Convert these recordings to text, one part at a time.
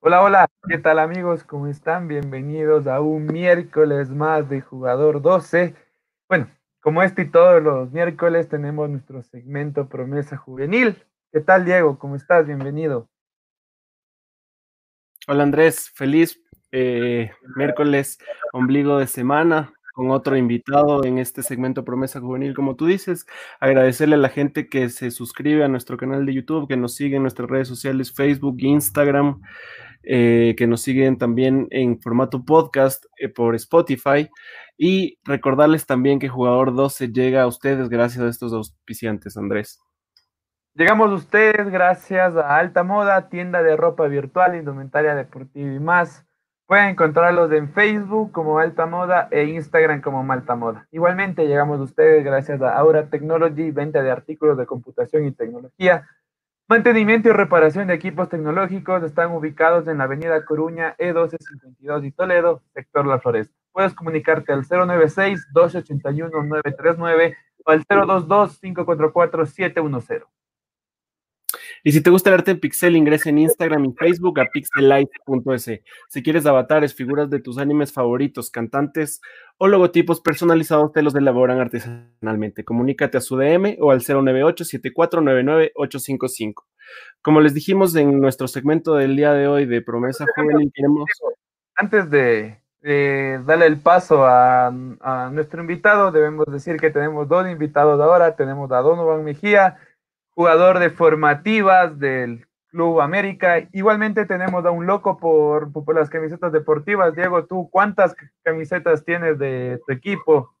Hola, hola, ¿qué tal amigos? ¿Cómo están? Bienvenidos a un miércoles más de Jugador 12. Bueno, como este y todos los miércoles tenemos nuestro segmento Promesa Juvenil. ¿Qué tal, Diego? ¿Cómo estás? Bienvenido. Hola Andrés, feliz eh, miércoles, ombligo de semana, con otro invitado en este segmento Promesa Juvenil, como tú dices. Agradecerle a la gente que se suscribe a nuestro canal de YouTube, que nos sigue en nuestras redes sociales, Facebook, Instagram, eh, que nos siguen también en formato podcast eh, por Spotify. Y recordarles también que Jugador 12 llega a ustedes gracias a estos auspiciantes, Andrés. Llegamos a ustedes gracias a Alta Moda, tienda de ropa virtual, indumentaria deportiva y más. Pueden encontrarlos en Facebook como Alta Moda e Instagram como Malta Moda. Igualmente llegamos a ustedes gracias a Aura Technology, venta de artículos de computación y tecnología, Mantenimiento y reparación de equipos tecnológicos están ubicados en la avenida Coruña, E1252 y Toledo, sector La Floresta. Puedes comunicarte al 096-281-939 o al 022-544-710. Y si te gusta el arte en pixel, ingresa en Instagram y Facebook a pixelight.es. Si quieres avatares, figuras de tus animes favoritos, cantantes o logotipos personalizados, te los elaboran artesanalmente. Comunícate a su DM o al 098-7499-855. Como les dijimos en nuestro segmento del día de hoy de Promesa Juvenil, queremos... Antes de, darle el paso a, a nuestro invitado, debemos decir que tenemos dos invitados ahora. Tenemos a Donovan Mejía, jugador de formativas del Club América. Igualmente tenemos a un loco por, las camisetas deportivas. Diego, ¿tú cuántas camisetas tienes de tu equipo?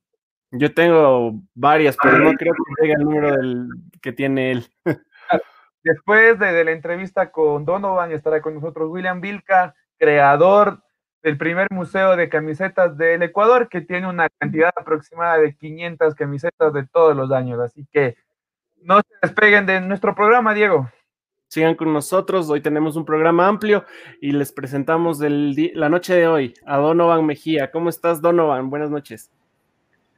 Yo tengo varias, pero no creo que llegue el número del, que tiene él. Después de, la entrevista con Donovan, estará con nosotros William Vilca, creador del primer museo de camisetas del Ecuador, que tiene una cantidad aproximada de 500 camisetas de todos los años. Así que no se despeguen de nuestro programa, Diego. Sigan con nosotros, hoy tenemos un programa amplio y les presentamos la noche de hoy a Donovan Mejía. ¿Cómo estás, Donovan? Buenas noches.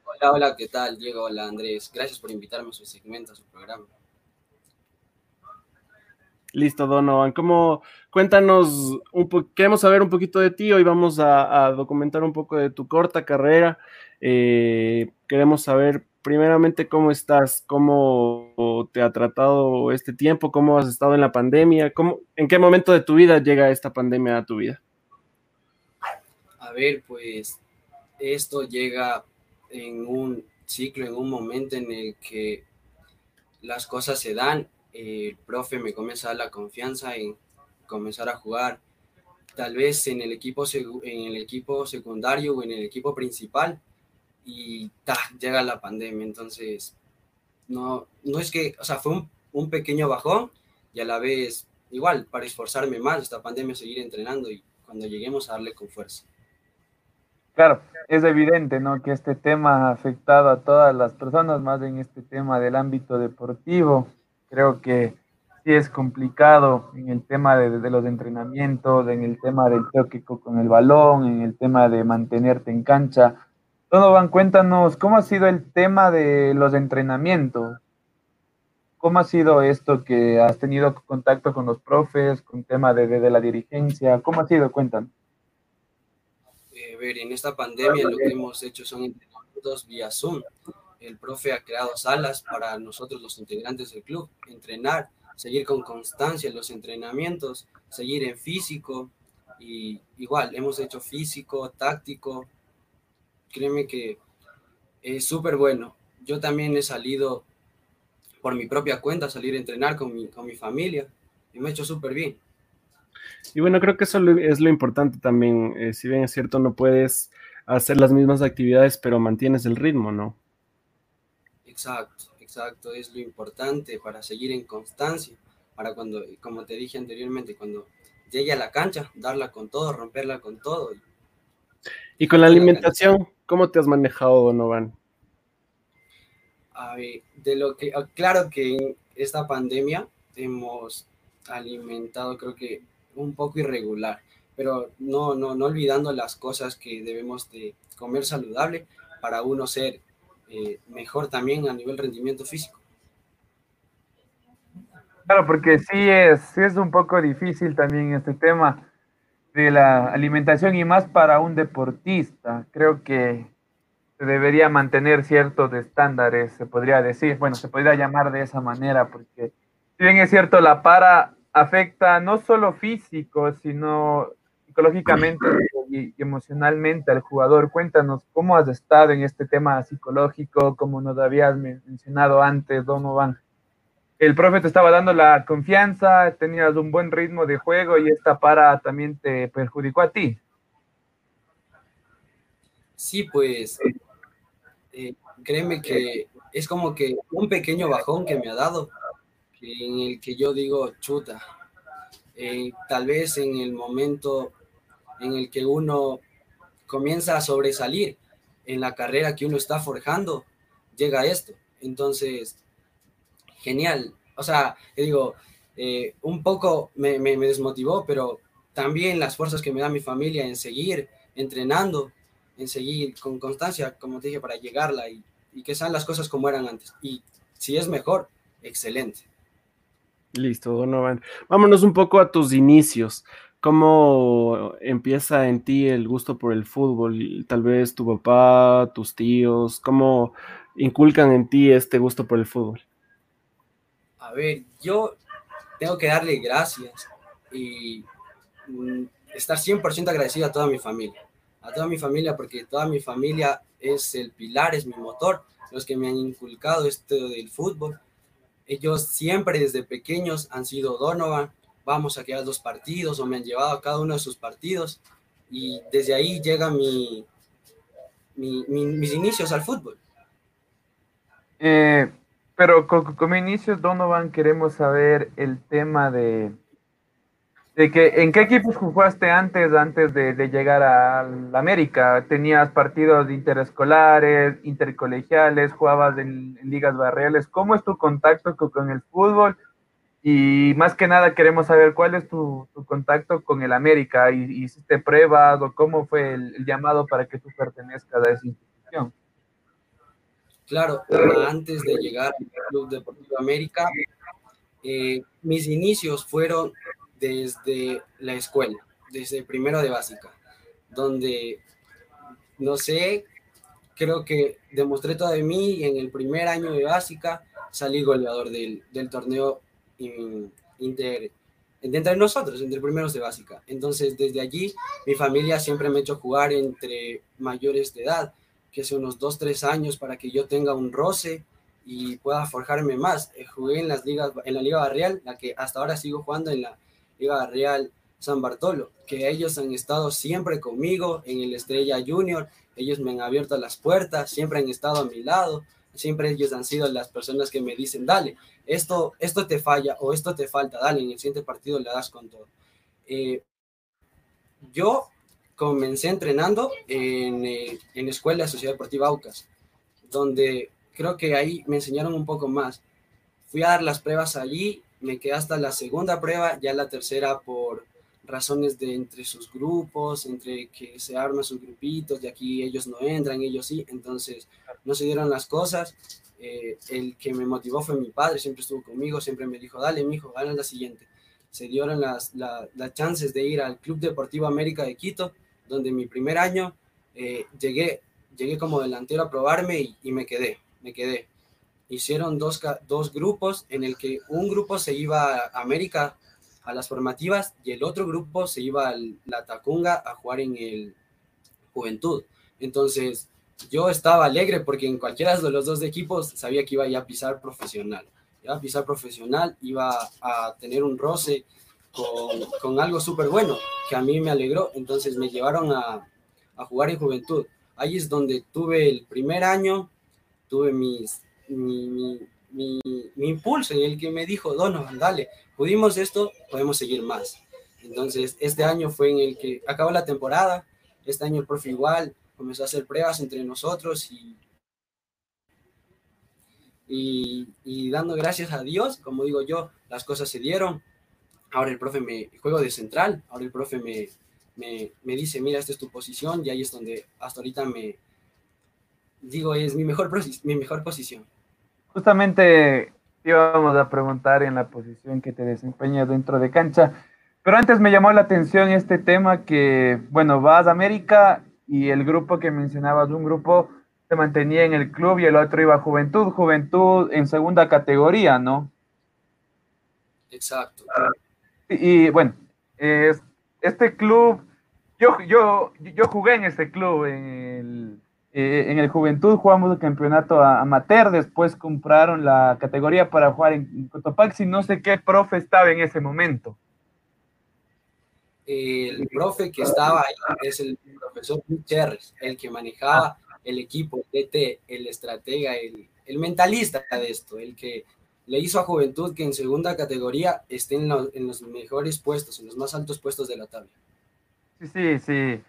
Hola, hola, ¿qué tal, Diego? Hola, Andrés. Gracias por invitarme a su segmento, a su programa. Listo, Donovan. ¿Cómo? Cuéntanos, un queremos saber un poquito de ti. Hoy vamos a, documentar un poco de tu corta carrera. Eh, queremos saber primeramente, ¿cómo estás? ¿Cómo te ha tratado este tiempo? ¿Cómo has estado en la pandemia? ¿Cómo, ¿En qué momento de tu vida llega esta pandemia a tu vida? A ver, pues esto llega en un ciclo, en un momento en el que las cosas se dan. El profe me comienza a dar la confianza en comenzar a jugar, tal vez en el equipo, en el equipo secundario o en el equipo principal y llega la pandemia. Entonces, no, no es que, o sea, fue un, un, pequeño bajón y a la vez, igual, para esforzarme más esta pandemia, seguir entrenando y cuando lleguemos a darle con fuerza. Claro, es evidente, ¿no? Que este tema ha afectado a todas las personas, más en este tema del ámbito deportivo. Creo que sí es complicado en el tema de, de los entrenamientos, en el tema del toque con el balón, en el tema de mantenerte en cancha Donovan, cuéntanos, ¿cómo ha sido el tema de los entrenamientos? ¿Cómo ha sido esto que has tenido contacto con los profes, con tema de, de, la dirigencia? ¿Cómo ha sido? Cuéntanos. Eh, ver, en esta pandemia lo que hemos hecho son entrenamientos vía Zoom. El profe ha creado salas para nosotros los integrantes del club, entrenar, seguir con constancia los entrenamientos, seguir en físico y igual hemos hecho físico, táctico, créeme que es súper bueno. Yo también he salido por mi propia cuenta, salir a entrenar con mi, con mi familia y me he hecho súper bien. Y bueno, creo que eso es lo importante también. Eh, si bien es cierto, no puedes hacer las mismas actividades, pero mantienes el ritmo, ¿no? Exacto, exacto. Es lo importante para seguir en constancia, para cuando, como te dije anteriormente, cuando llegue a la cancha, darla con todo, romperla con todo. Y con la alimentación, ¿Cómo te has manejado, Donovan? de lo que, ah, claro que en esta pandemia hemos alimentado, creo que un poco irregular, pero no, no, no olvidando las cosas que debemos de comer saludable para uno ser eh, mejor también a nivel rendimiento físico. Claro, porque sí es, sí es un poco difícil también este tema de la alimentación y más para un deportista. Creo que se debería mantener ciertos estándares, se podría decir, bueno, se podría llamar de esa manera, porque si bien es cierto, la para afecta no solo físico, sino psicológicamente y emocionalmente al jugador. Cuéntanos cómo has estado en este tema psicológico, como nos habías mencionado antes, Donovan el profe te estaba dando la confianza, tenías un buen ritmo de juego y esta para también te perjudicó a ti. Sí, pues eh, créeme que es como que un pequeño bajón que me ha dado, en el que yo digo, chuta, eh, tal vez en el momento en el que uno comienza a sobresalir en la carrera que uno está forjando, llega esto. Entonces, genial. O sea, digo, eh, un poco me, desmotivó, pero también las fuerzas que me da mi familia en seguir entrenando, en seguir con constancia, como te dije, para llegarla y, y que sean las cosas como eran antes. Y si es mejor, excelente. Listo, Donovan. Vámonos un poco a tus inicios. ¿Cómo empieza en ti el gusto por el fútbol? Tal vez tu papá, tus tíos, ¿cómo inculcan en ti este gusto por el fútbol? A ver, yo tengo que darle gracias y mm, estar 100% agradecido a toda mi familia. A toda mi familia, porque toda mi familia es el pilar, es mi motor, los que me han inculcado esto del fútbol. Ellos siempre desde pequeños han sido Donovan, vamos a quedar dos partidos o me han llevado a cada uno de sus partidos y desde ahí llega mi, mis inicios al fútbol. Eh, pero como inicios, Donovan, queremos saber el tema de, de que en qué equipos jugaste antes, antes de, llegar a la América. ¿Tenías partidos interescolares, intercolegiales, jugabas en, ligas barriales? ¿Cómo es tu contacto con, el fútbol? Y más que nada queremos saber cuál es tu, contacto con el América. ¿Y, ¿Hiciste pruebas o cómo fue el llamado para que tú pertenezcas a esa institución? Claro, antes de llegar al Club Deportivo América, eh, mis inicios fueron desde la escuela, desde primero de básica, donde, no sé, creo que demostré todo de mí y en el primer año de básica salí goleador del, torneo inter, entre nosotros, entre primeros de básica. Entonces, desde allí, mi familia siempre me ha hecho jugar entre mayores de edad que hace unos dos, tres años para que yo tenga un roce y pueda forjarme más. Eh, jugué en las ligas, en la Liga Barrial, la que hasta ahora sigo jugando en la Liga Barrial San Bartolo, que ellos han estado siempre conmigo en el Estrella Junior, ellos me han abierto las puertas, siempre han estado a mi lado, siempre ellos han sido las personas que me dicen, dale, esto, esto te falla o esto te falta, dale, en el siguiente partido le das con todo. Eh, yo comencé entrenando en, eh, en Escuela de Sociedad Deportiva Aucas, donde creo que ahí me enseñaron un poco más. Fui a dar las pruebas allí, me quedé hasta la segunda prueba, ya la tercera por razones de entre sus grupos, entre que se arman sus grupitos, y aquí ellos no entran, ellos sí, entonces no se dieron las cosas. Eh, el que me motivó fue mi padre, siempre estuvo conmigo, siempre me dijo, dale, mi hijo, gana la siguiente. Se dieron las, las chances de ir al Club Deportivo América de Quito, donde mi primer año eh, llegué, llegué como delantero a probarme y, me quedé, me quedé. Hicieron dos, dos grupos en el que un grupo se iba a América a las formativas y el otro grupo se iba a la Tacunga a jugar en el Juventud. Entonces, yo estaba alegre porque en cualquiera de los dos equipos sabía que iba a pisar profesional. Iba a pisar profesional, iba a tener un roce con, algo súper bueno que a mí me alegró. Entonces me llevaron a, jugar en juventud. Ahí es donde tuve el primer año, tuve mis, mi, impulso en el que me dijo, Donovan, dale, pudimos esto, podemos seguir más. Entonces, este año fue en el que acabó la temporada, este año el profe igual comenzó a hacer pruebas entre nosotros y, y, dando gracias a Dios, como digo yo, las cosas se dieron ahora el profe me juego de central, ahora el profe me, me, dice, mira, esta es tu posición, y ahí es donde hasta ahorita me digo, es mi mejor, mi mejor posición. Justamente íbamos a preguntar en la posición que te desempeñas dentro de cancha. Pero antes me llamó la atención este tema que, bueno, vas a América y el grupo que mencionabas, un grupo se mantenía en el club y el otro iba a Juventud, Juventud en segunda categoría, ¿no? Exacto. Y, bueno, este club, yo, yo, yo jugué en este club, en el, eh, en el Juventud jugamos el campeonato amateur, después compraron la categoría para jugar en Cotopaxi, no sé qué profe estaba en ese momento. El profe que estaba ahí es el profesor Gutiérrez, el que manejaba el equipo, el DT, el estratega, el, el, mentalista de esto, el que le hizo a Juventud que en segunda categoría esté en, en, los mejores puestos, en los más altos puestos de la tabla. Sí, sí, sí.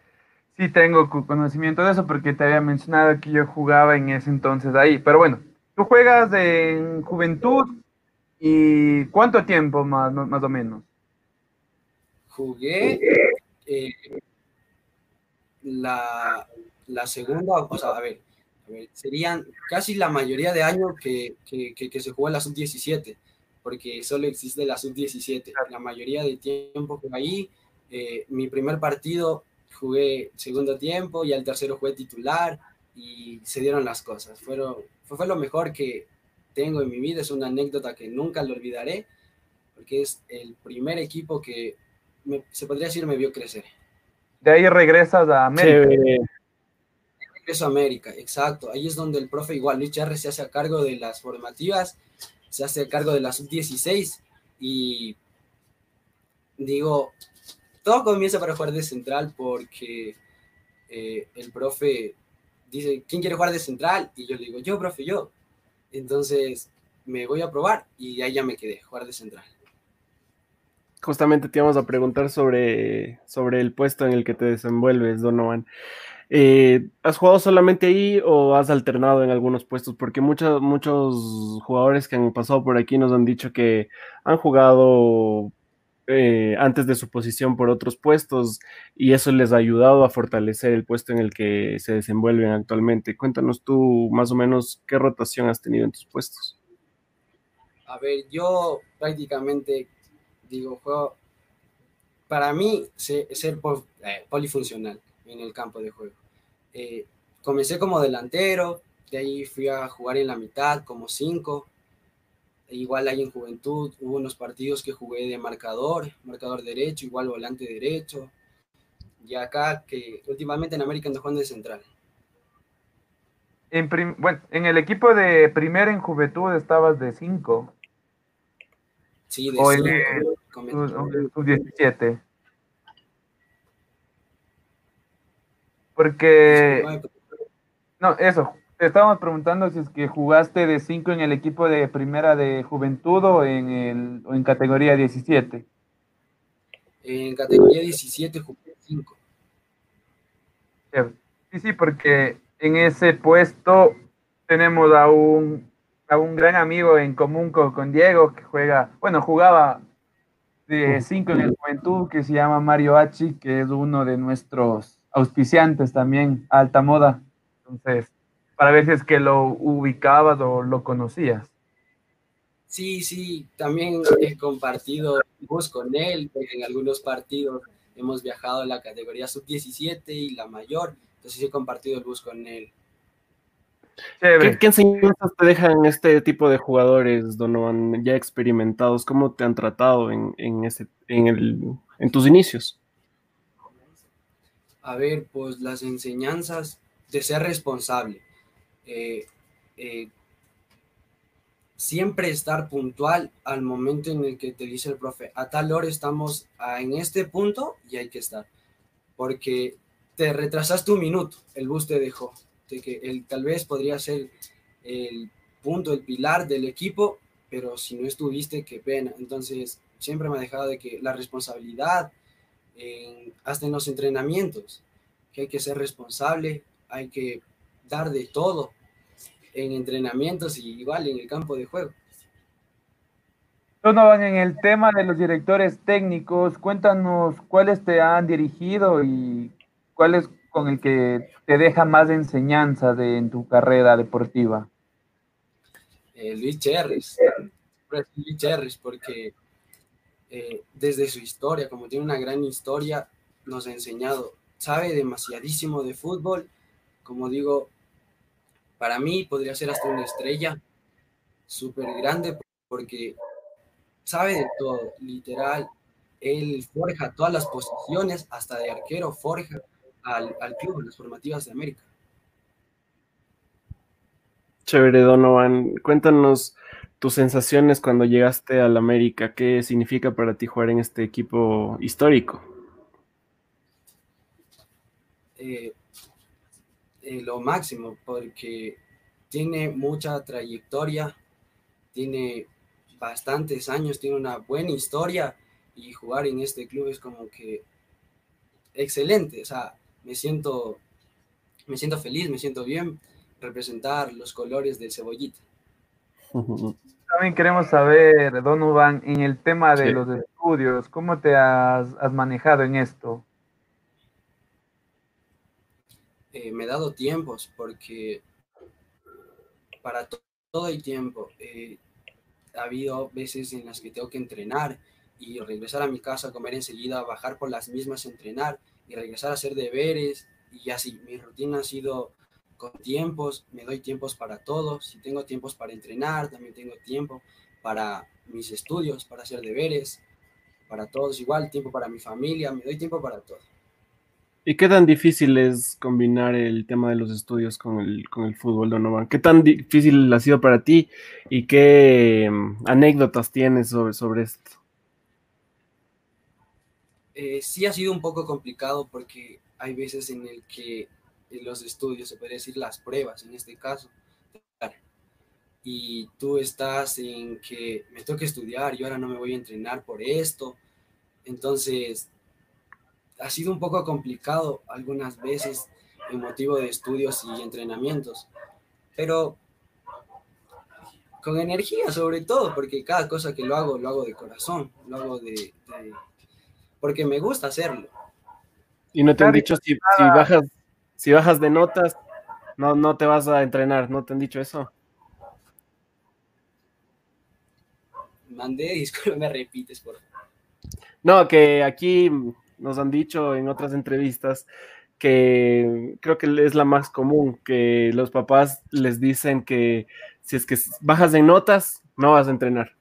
Sí tengo conocimiento de eso porque te había mencionado que yo jugaba en ese entonces ahí. Pero bueno, tú juegas en Juventud y ¿cuánto tiempo más, más o menos? Jugué eh, la, la, segunda, o sea, a ver, serían casi la mayoría de años que, que, que, se juega la sub-17, porque solo existe la sub-17. La mayoría de tiempo que ahí, eh, mi primer partido jugué segundo tiempo y al tercero jugué titular y se dieron las cosas. Fueron, fue, fue lo mejor que tengo en mi vida, es una anécdota que nunca lo olvidaré, porque es el primer equipo que se podría decir, me vio crecer. De ahí regresas a América. Regreso América, exacto. Ahí es donde el profe igual, Luis Charres, se hace a cargo de las formativas, se hace a cargo de la sub-16 y digo, todo comienza para jugar de central porque eh, el profe dice, ¿quién quiere jugar de central? Y yo le digo, yo, profe, yo. Entonces me voy a probar y ahí ya me quedé, jugar de central justamente te íbamos a preguntar sobre, sobre el puesto en el que te desenvuelves, Donovan. Eh, ¿Has jugado solamente ahí o has alternado en algunos puestos? Porque muchos, muchos jugadores que han pasado por aquí nos han dicho que han jugado eh, antes de su posición por otros puestos y eso les ha ayudado a fortalecer el puesto en el que se desenvuelven actualmente. Cuéntanos tú más o menos qué rotación has tenido en tus puestos. A ver, yo prácticamente digo, juego, para mí ser, eh, polifuncional en el campo de juego. Eh, comencé como delantero, de ahí fui a jugar en la mitad como cinco. Igual ahí en juventud hubo unos partidos que jugué de marcador, marcador derecho, igual volante derecho. Y acá que últimamente en América ando jugando de central. En bueno, en el equipo de primera en juventud estabas de cinco. Sí, de cinco. Sub-17. Porque. No, eso. Te estábamos preguntando si es que jugaste de 5 en el equipo de primera de juventud o en, el, o en categoría 17. En categoría 17 jugué 5. Sí, sí, porque en ese puesto tenemos a un, a un gran amigo en común con, con Diego que juega, bueno, jugaba de cinco en el juventud que se llama Mario Hachi, que es uno de nuestros auspiciantes también, Alta Moda. Entonces, para ver si es que lo ubicabas o lo conocías. Sí, sí, también he compartido bus con él, en algunos partidos hemos viajado en la categoría sub-17 y la mayor, entonces he compartido el bus con él. ¿Qué, enseñanzas te dejan este tipo de jugadores, Donovan, ya experimentados? ¿Cómo te han tratado en, ese, en, el, en tus inicios? A ver, pues las enseñanzas de ser responsable. Eh, eh, siempre estar puntual al momento en el que te dice el profe, a tal hora estamos en este punto y hay que estar. Porque te retrasaste un minuto, el bus te dejó que él tal vez podría ser el punto, el pilar del equipo, pero si no estuviste, qué pena. Entonces, siempre me ha dejado de que la responsabilidad, hasta en los entrenamientos, que hay que ser responsable, hay que dar de todo en entrenamientos y igual en el campo de juego. van en el tema de los directores técnicos, cuéntanos cuáles te han dirigido y cuáles con el que te deja más enseñanza de, en tu carrera deportiva? Eh, Luis Cherres, Luis Cherres, porque eh, desde su historia, como tiene una gran historia, nos ha enseñado, sabe demasiadísimo de fútbol, como digo, para mí podría ser hasta una estrella súper grande porque sabe de todo, literal, él forja todas las posiciones, hasta de arquero forja al, al club, en las formativas de América. Chévere, Donovan. Cuéntanos tus sensaciones cuando llegaste al América. ¿Qué significa para ti jugar en este equipo histórico? Eh, eh, lo máximo, porque tiene mucha trayectoria, tiene bastantes años, tiene una buena historia y jugar en este club es como que excelente. O sea, me siento, me siento feliz, me siento bien representar los colores del cebollita. También queremos saber, Donovan, en el tema de los estudios, ¿cómo te has, manejado en esto? Eh, me he dado tiempos porque para todo hay tiempo. Eh, ha habido veces en las que tengo que entrenar y regresar a mi casa a comer enseguida, bajar por las mismas, entrenar y regresar a hacer deberes y así. Mi rutina ha sido con tiempos, me doy tiempos para todo. Si tengo tiempos para entrenar, también tengo tiempo para mis estudios, para hacer deberes, para todos igual, tiempo para mi familia, me doy tiempo para todo. ¿Y qué tan difícil es combinar el tema de los estudios con el, con el fútbol, Donovan? ¿Qué tan difícil ha sido para ti y qué mm, anécdotas tienes sobre, sobre esto? Eh, sí ha sido un poco complicado porque hay veces en el que los estudios, se puede decir las pruebas en este caso. Y tú estás en que me toca estudiar y ahora no me voy a entrenar por esto. Entonces, ha sido un poco complicado algunas veces en motivo de estudios y entrenamientos. Pero con energía sobre todo, porque cada cosa que lo hago, lo hago de corazón, lo hago de, porque me gusta hacerlo. Y no te han dicho si, si bajas si bajas de notas, no, no te vas a entrenar, ¿no te han dicho eso? Mandé, disculpe, me repites, por favor. No, que aquí nos han dicho en otras entrevistas que creo que es la más común, que los papás les dicen que si es que bajas de notas, no vas a entrenar.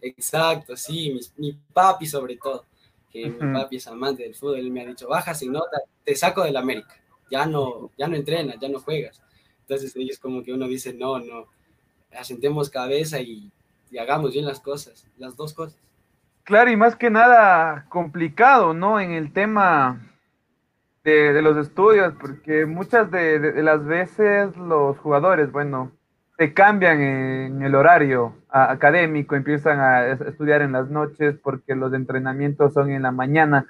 Exacto, sí, mi, mi papi sobre todo que mi papi es amante del fútbol, él me ha dicho, baja sin nota, te saco del América, ya no, ya no entrenas, ya no juegas. Entonces ellos como que uno dice, no, no, asentemos cabeza y, y hagamos bien las cosas, las dos cosas. Claro, y más que nada complicado, ¿no? En el tema de, de los estudios, porque muchas de, de, las veces los jugadores, bueno, se cambian en el horario académico, empiezan a estudiar en las noches porque los entrenamientos son en la mañana.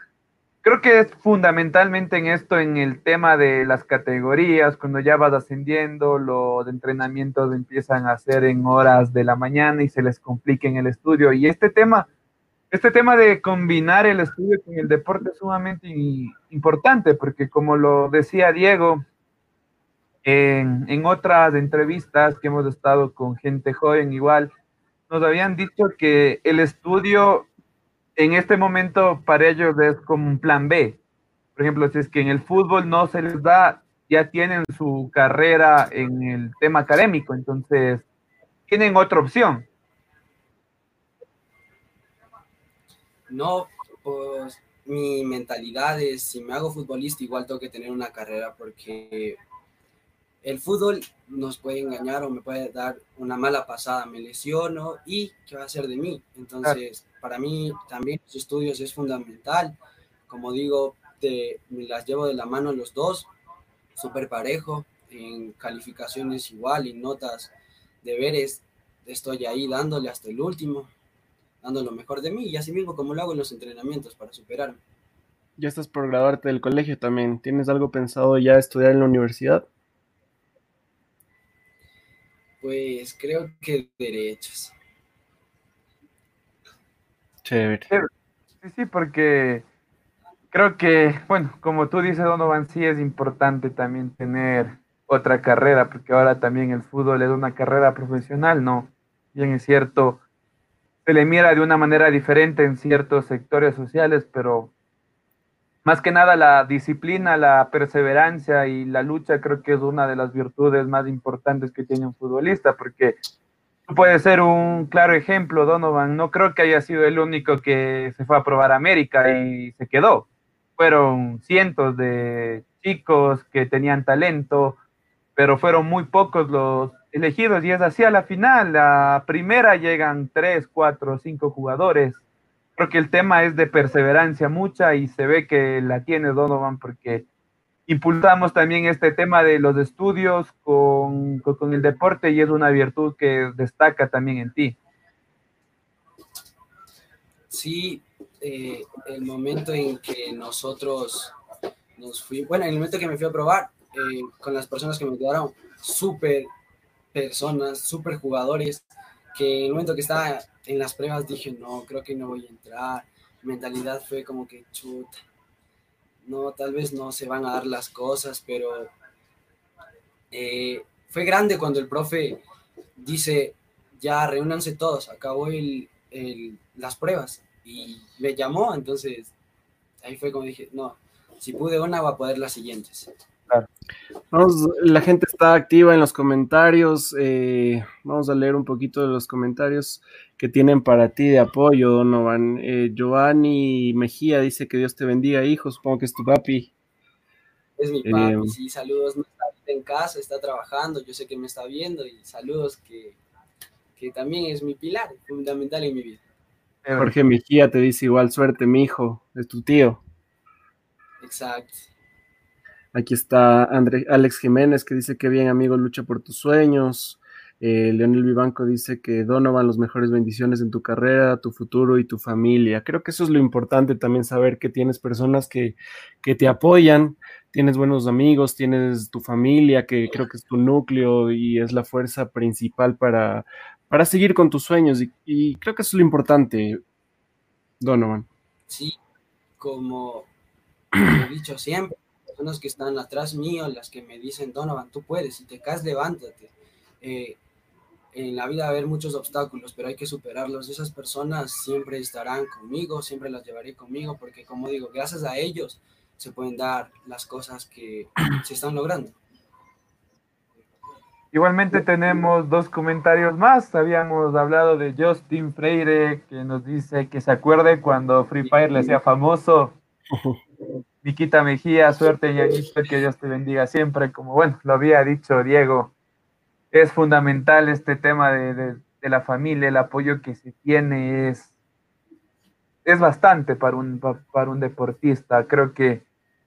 Creo que es fundamentalmente en esto, en el tema de las categorías, cuando ya vas ascendiendo, los entrenamientos empiezan a ser en horas de la mañana y se les complica en el estudio. Y este tema, este tema de combinar el estudio con el deporte es sumamente importante, porque como lo decía Diego, en, otras entrevistas que hemos estado con gente joven igual, nos habían dicho que el estudio en este momento para ellos es como un plan B. Por ejemplo, si es que en el fútbol no se les da, ya tienen su carrera en el tema académico, entonces tienen otra opción. No, pues mi mentalidad es, si me hago futbolista, igual tengo que tener una carrera porque el fútbol nos puede engañar o me puede dar una mala pasada, me lesiono y ¿qué va a hacer de mí? Entonces, para mí también los estudios es fundamental. Como digo, te, me las llevo de la mano los dos, súper parejo, en calificaciones igual, y notas, deberes, estoy ahí dándole hasta el último, dando lo mejor de mí y así mismo como lo hago en los entrenamientos para superarme. Ya estás por graduarte del colegio también. ¿Tienes algo pensado ya estudiar en la universidad? Pues creo que derechos. Chévere. Sí, sí, porque creo que, bueno, como tú dices, Donovan, sí es importante también tener otra carrera, porque ahora también el fútbol es una carrera profesional, ¿no? Bien es cierto, se le mira de una manera diferente en ciertos sectores sociales, pero más que nada la disciplina, la perseverancia y la lucha creo que es una de las virtudes más importantes que tiene un futbolista, porque puede ser un claro ejemplo, Donovan. No creo que haya sido el único que se fue a probar América y se quedó. Fueron cientos de chicos que tenían talento, pero fueron muy pocos los elegidos y es así a la final. La primera llegan tres, cuatro, cinco jugadores. Creo que el tema es de perseverancia mucha y se ve que la tiene Donovan porque impulsamos también este tema de los estudios con, con, el deporte y es una virtud que destaca también en ti. Sí, eh, el momento en que nosotros nos fuimos, bueno, en el momento que me fui a probar eh, con las personas que me quedaron, súper personas, súper jugadores, que en el momento que estaba en las pruebas dije, no, creo que no voy a entrar. Mi mentalidad fue como que chuta no, tal vez no se van a dar las cosas, pero eh, fue grande cuando el profe dice, ya reúnanse todos, acabó el, las pruebas y me llamó, entonces ahí fue como dije, no, si pude una, va a poder las siguientes. Vamos, la gente está activa en los comentarios. Eh, vamos a leer un poquito de los comentarios que tienen para ti de apoyo, Donovan. Eh, Giovanni Mejía dice que Dios te bendiga, hijo. Supongo que es tu papi. Es mi papi, eh, sí, saludos. No está en casa, está trabajando. Yo sé que me está viendo y saludos que, que también es mi pilar fundamental en mi vida. Jorge Mejía te dice igual suerte, mi hijo. Es tu tío. Exacto. Aquí está André, Alex Jiménez que dice que bien amigo, lucha por tus sueños. Eh, Leonel Vivanco dice que Donovan, los mejores bendiciones en tu carrera, tu futuro y tu familia. Creo que eso es lo importante también saber que tienes personas que, que te apoyan, tienes buenos amigos, tienes tu familia, que creo que es tu núcleo y es la fuerza principal para, para seguir con tus sueños. Y, y creo que eso es lo importante, Donovan. Sí, como he dicho siempre, que están atrás mío, las que me dicen, Donovan, tú puedes, si te caes, levántate. Eh, en la vida va a haber muchos obstáculos, pero hay que superarlos. Esas personas siempre estarán conmigo, siempre las llevaré conmigo, porque como digo, gracias a ellos se pueden dar las cosas que se están logrando. Igualmente tenemos dos comentarios más. Habíamos hablado de Justin Freire, que nos dice que se acuerde cuando Free Fire le hacía famoso. Viquita Mejía, suerte y que Dios te bendiga siempre. Como bueno, lo había dicho Diego, es fundamental este tema de, la familia, el apoyo que se tiene es, es bastante para un, para un deportista. Creo que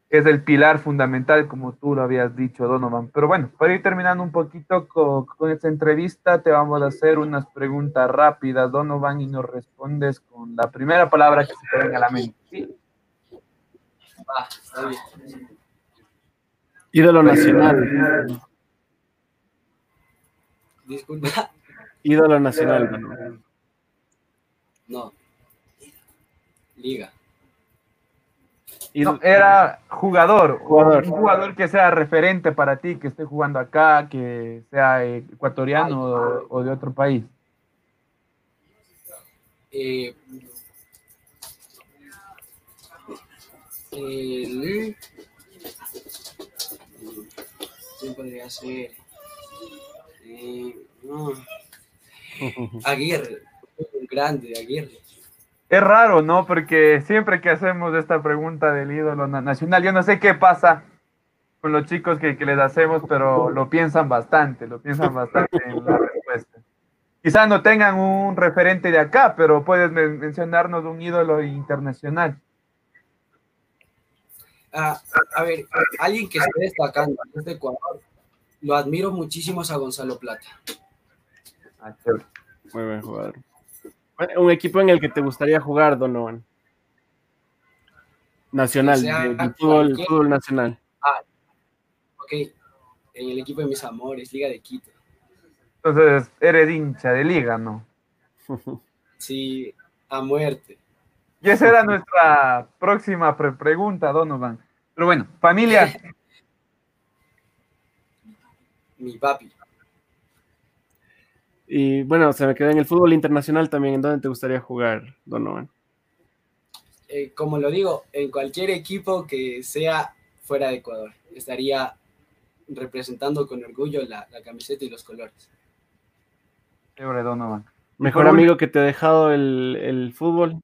es el pilar fundamental, como tú lo habías dicho, Donovan. Pero bueno, para ir terminando un poquito con, con esta entrevista, te vamos a hacer unas preguntas rápidas, Donovan, y nos respondes con la primera palabra que se te venga a la mente. ¿sí? Ídolo nacional. Disculpa. Ídolo nacional. No. Liga. era jugador, jugador, un jugador que sea referente para ti, que esté jugando acá, que sea ecuatoriano o, de otro país. Eh, El... ¿Quién podría ser? Eh, Aguirre, un grande, Aguirre. Es raro, ¿no? Porque siempre que hacemos esta pregunta del ídolo nacional, yo no sé qué pasa con los chicos que, les hacemos, pero lo piensan bastante, lo piensan bastante en la respuesta. Quizás no tengan un referente de acá, pero puedes mencionarnos un ídolo internacional. Ah, a ver, alguien que esté destacando en este Ecuador, lo admiro muchísimo a Gonzalo Plata. Ah, Muy buen jugador. Un equipo en el que te gustaría jugar, Donovan. Nacional, de, fútbol, nacional. Ah, ok. En el equipo de mis amores, Liga de Quito. Entonces, eres hincha de liga, ¿no? sí, a muerte. Y esa era nuestra próxima pregunta, Donovan. Pero bueno, familia. Mi papi. Y bueno, se me quedó en el fútbol internacional también. ¿En dónde te gustaría jugar, Donovan? Eh, como lo digo, en cualquier equipo que sea fuera de Ecuador, estaría representando con orgullo la, camiseta y los colores. Donovan. Mejor amigo que te ha dejado el, fútbol.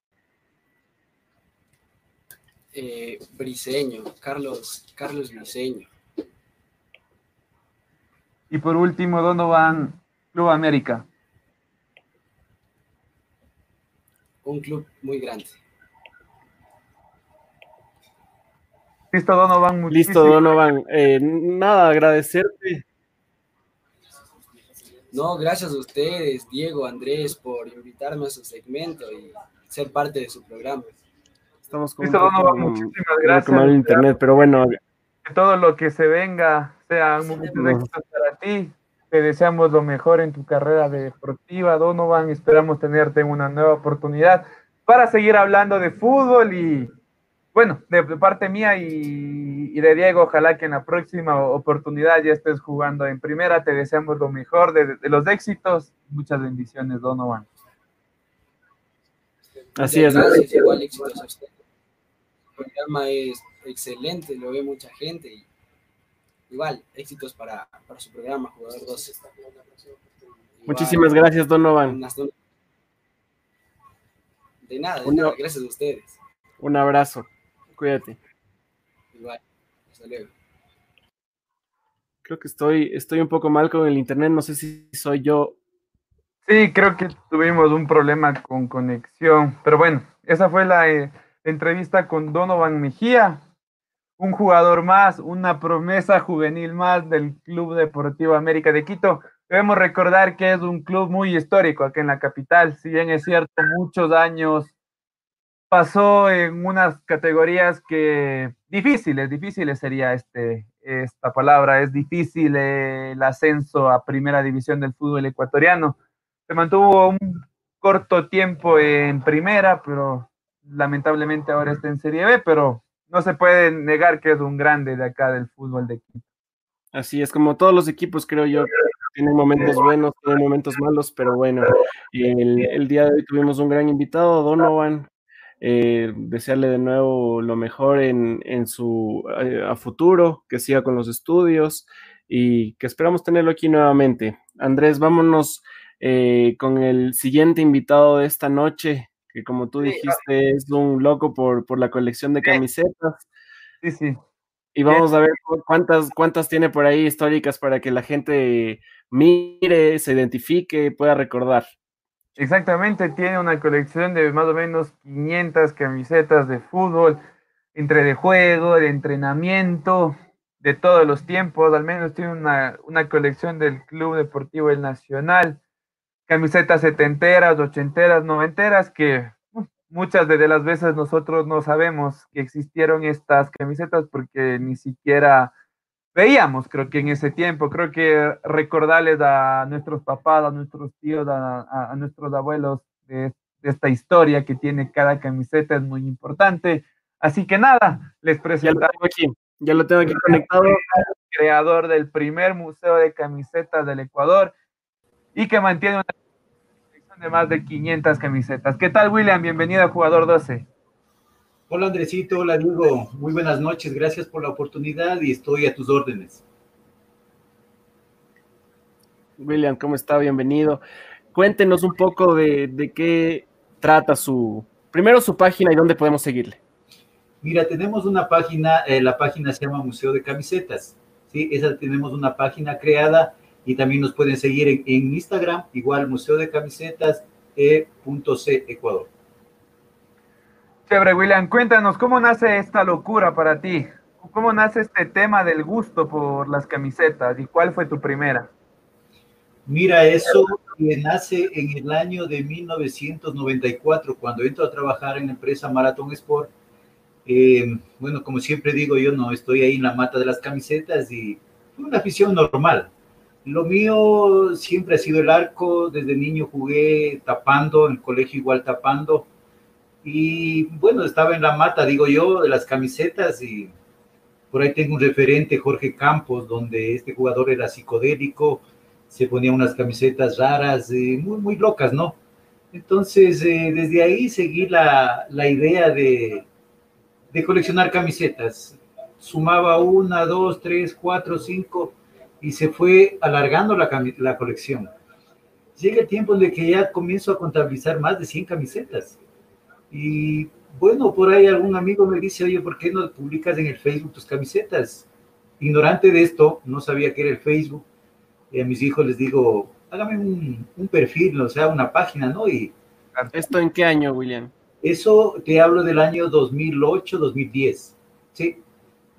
Eh, Briseño, Carlos, Carlos Briseño. Y por último, Donovan, Club América. Un club muy grande. Listo, Donovan. Muchísimo. Listo, Donovan. Eh, nada, agradecerte. No, gracias a ustedes, Diego, Andrés, por invitarme a su segmento y ser parte de su programa. Estamos con Listo, Donovan, muchísimas gracias. internet, pero bueno. Que todo lo que se venga sea un momento de éxito para ti. Te deseamos lo mejor en tu carrera deportiva, Donovan. Esperamos tenerte en una nueva oportunidad para seguir hablando de fútbol y, bueno, de, parte mía y, de Diego, ojalá que en la próxima oportunidad ya estés jugando en primera. Te deseamos lo mejor de, los éxitos. Muchas bendiciones, Donovan. Así es. igual éxitos a usted. El programa es excelente, lo ve mucha gente y igual, éxitos para, su programa, Jugador 12. Muchísimas gracias, Donovan. De nada, de nada, gracias a ustedes. Un abrazo, cuídate. Igual, hasta luego. Creo que estoy, estoy un poco mal con el internet, no sé si soy yo. Sí, creo que tuvimos un problema con conexión, pero bueno, esa fue la eh, entrevista con Donovan Mejía, un jugador más, una promesa juvenil más del Club Deportivo América de Quito. Debemos recordar que es un club muy histórico aquí en la capital, si bien es cierto, muchos años pasó en unas categorías que difíciles, difíciles sería este, esta palabra, es difícil el ascenso a primera división del fútbol ecuatoriano. Se mantuvo un corto tiempo en primera, pero lamentablemente ahora está en Serie B, pero no se puede negar que es un grande de acá del fútbol de Quito. Así es, como todos los equipos, creo yo, tienen momentos buenos, tienen momentos malos, pero bueno, el, el día de hoy tuvimos un gran invitado, Donovan, eh, desearle de nuevo lo mejor en, en su eh, a futuro, que siga con los estudios y que esperamos tenerlo aquí nuevamente. Andrés, vámonos eh, con el siguiente invitado de esta noche, que como tú dijiste es un loco por, por la colección de camisetas. Sí, sí. Y vamos a ver cuántas, cuántas tiene por ahí históricas para que la gente mire, se identifique, pueda recordar. Exactamente, tiene una colección de más o menos 500 camisetas de fútbol, entre de juego, de entrenamiento, de todos los tiempos, al menos tiene una, una colección del Club Deportivo El Nacional, camisetas setenteras, ochenteras, noventeras, que muchas de las veces nosotros no sabemos que existieron estas camisetas porque ni siquiera veíamos, creo que en ese tiempo, creo que recordarles a nuestros papás, a nuestros tíos, a, nuestros abuelos de, esta historia que tiene cada camiseta es muy importante. Así que nada, les presento aquí, ya lo tengo aquí conectado. Creador del primer museo de camisetas del Ecuador y que mantiene una colección de más de 500 camisetas. ¿Qué tal, William? Bienvenido a Jugador 12. Hola, Andresito. Hola, Diego. Muy buenas noches. Gracias por la oportunidad y estoy a tus órdenes. William, ¿cómo está? Bienvenido. Cuéntenos un poco de, qué trata su, primero su página y dónde podemos seguirle. Mira, tenemos una página, eh, la página se llama Museo de Camisetas. Sí, esa tenemos una página creada y también nos pueden seguir en, Instagram, igual Museo de Camisetas e.c Ecuador. Chévere, William, cuéntanos, ¿cómo nace esta locura para ti? ¿Cómo nace este tema del gusto por las camisetas y cuál fue tu primera? Mira, eso nace en el año de 1994, cuando entro a trabajar en la empresa Marathon Sport. Eh, bueno, como siempre digo, yo no estoy ahí en la mata de las camisetas y fue una afición normal. Lo mío siempre ha sido el arco, desde niño jugué tapando, en el colegio igual tapando, y bueno, estaba en la mata, digo yo, de las camisetas y por ahí tengo un referente, Jorge Campos, donde este jugador era psicodélico se ponían unas camisetas raras, muy, muy locas, ¿no? Entonces, desde ahí seguí la, la idea de, de coleccionar camisetas. Sumaba una, dos, tres, cuatro, cinco, y se fue alargando la, la colección. Llega el tiempo en el que ya comienzo a contabilizar más de 100 camisetas. Y bueno, por ahí algún amigo me dice, oye, ¿por qué no publicas en el Facebook tus camisetas? Ignorante de esto, no sabía que era el Facebook. Y a mis hijos les digo, hágame un, un perfil, o sea, una página, ¿no? Y ¿Esto en qué año, William? Eso te hablo del año 2008, 2010, ¿sí?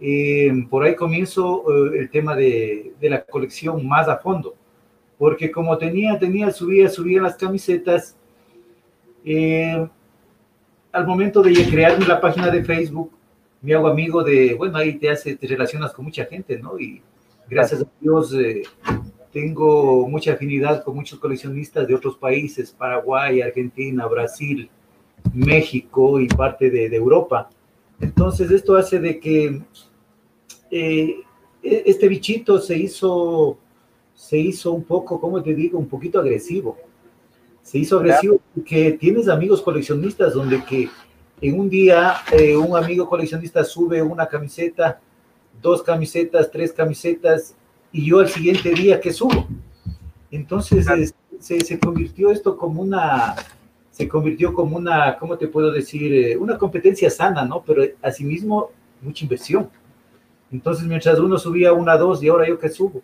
Eh, por ahí comienzo eh, el tema de, de, la colección más a fondo, porque como tenía, tenía, subía, subía las camisetas, eh, al momento de crearme la página de Facebook, me hago amigo de, bueno, ahí te hace, te relacionas con mucha gente, ¿no? Y gracias a Dios eh, tengo mucha afinidad con muchos coleccionistas de otros países, Paraguay, Argentina, Brasil, México y parte de, de Europa. Entonces esto hace de que eh, este bichito se hizo, se hizo un poco, ¿cómo te digo? Un poquito agresivo se hizo agresivo porque tienes amigos coleccionistas donde que en un día eh, un amigo coleccionista sube una camiseta, dos camisetas, tres camisetas, y yo al siguiente día que subo. Entonces se, se, convirtió esto como una, se convirtió como una, ¿cómo te puedo decir? Eh, una competencia sana, ¿no? Pero asimismo mucha inversión. Entonces mientras uno subía una, dos, y ahora yo que subo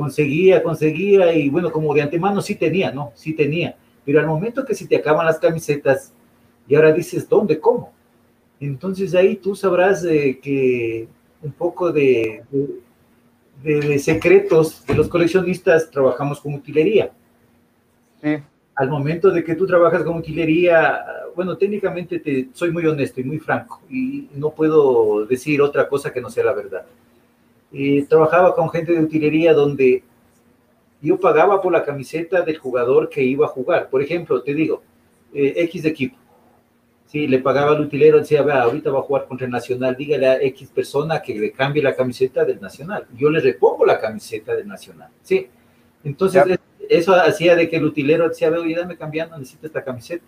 conseguía, conseguía y bueno, como de antemano sí tenía, ¿no? Sí tenía. Pero al momento que se te acaban las camisetas y ahora dices, ¿dónde? ¿Cómo? Entonces ahí tú sabrás eh, que un poco de, de, de, secretos de los coleccionistas trabajamos con utilería. Sí. Al momento de que tú trabajas con utilería, bueno, técnicamente te, soy muy honesto y muy franco y no puedo decir otra cosa que no sea la verdad y trabajaba con gente de utilería donde yo pagaba por la camiseta del jugador que iba a jugar. Por ejemplo, te digo, eh, X equipo. Sí, le pagaba al utilero, decía, vea, ahorita va a jugar contra el Nacional, dígale a X persona que le cambie la camiseta del Nacional. Yo le repongo la camiseta del Nacional. Sí. Entonces, ya. eso hacía de que el utilero decía, oye, dame cambiando, necesito esta camiseta.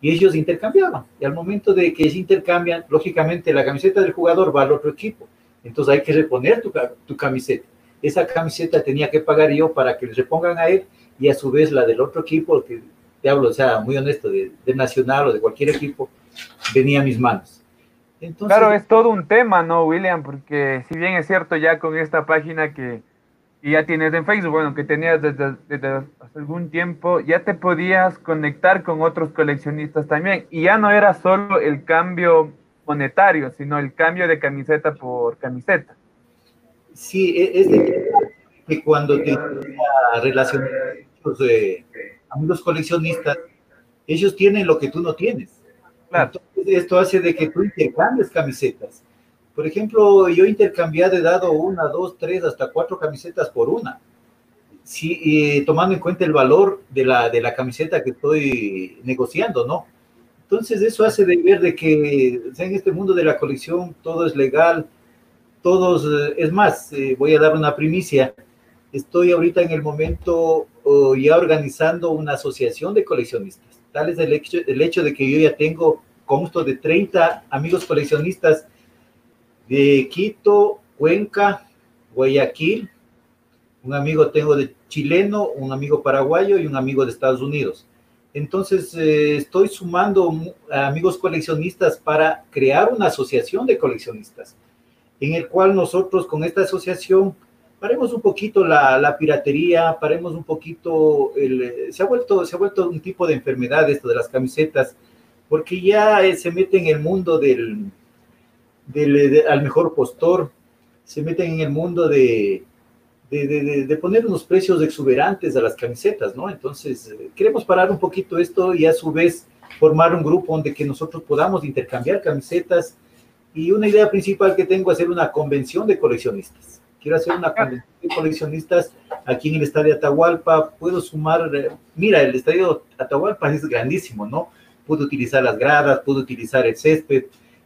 Y ellos intercambiaban. Y al momento de que se intercambian, lógicamente la camiseta del jugador va al otro equipo entonces hay que reponer tu, tu, camiseta. Esa camiseta tenía que pagar yo para que le repongan a él y a su vez la del otro equipo, que te hablo, o sea, muy honesto, de, de Nacional o de cualquier equipo, venía a mis manos. Claro, es todo un tema, ¿no, William? Porque si bien es cierto ya con esta página que, que ya tienes en Facebook, bueno, que tenías desde, desde, hace algún tiempo, ya te podías conectar con otros coleccionistas también. Y ya no era solo el cambio monetario, sino el cambio de camiseta por camiseta. Sí, e, es de que cuando te relacionar con eh, amigos coleccionistas, ellos tienen lo que tú no tienes. Claro. Entonces, esto hace de que tú intercambies camisetas. Por ejemplo, yo intercambiado he dado una, dos, tres, hasta cuatro camisetas por una. Sí, eh, tomando en cuenta el valor de la, de la camiseta que estoy negociando, ¿no? Entonces eso hace de ver de que en este mundo de la colección todo es legal, todos, eh, es más, eh, voy a dar una primicia, estoy ahorita en el momento oh, ya organizando una asociación de coleccionistas. Tal es el hecho, el hecho de que yo ya tengo consto de 30 amigos coleccionistas de Quito, Cuenca, Guayaquil, un amigo tengo de chileno, un amigo paraguayo y un amigo de Estados Unidos. Entonces, eh, estoy sumando amigos coleccionistas para crear una asociación de coleccionistas, en el cual nosotros con esta asociación paremos un poquito la, la piratería, paremos un poquito, el, se, ha vuelto, se ha vuelto un tipo de enfermedad esto de las camisetas, porque ya eh, se mete en el mundo del, del de, al mejor postor, se meten en el mundo de, de, de, poner unos precios exuberantes a las camisetas, ¿no? Entonces, eh, queremos parar un poquito esto y a su vez formar un grupo donde que nosotros podamos intercambiar camisetas y una idea principal que tengo es hacer una convención de coleccionistas. Quiero hacer una convención de coleccionistas aquí en el estadio Atahualpa. Puedo sumar, eh, mira, el estadio Atahualpa es grandísimo, ¿no? Puedo utilizar las gradas, puedo utilizar el césped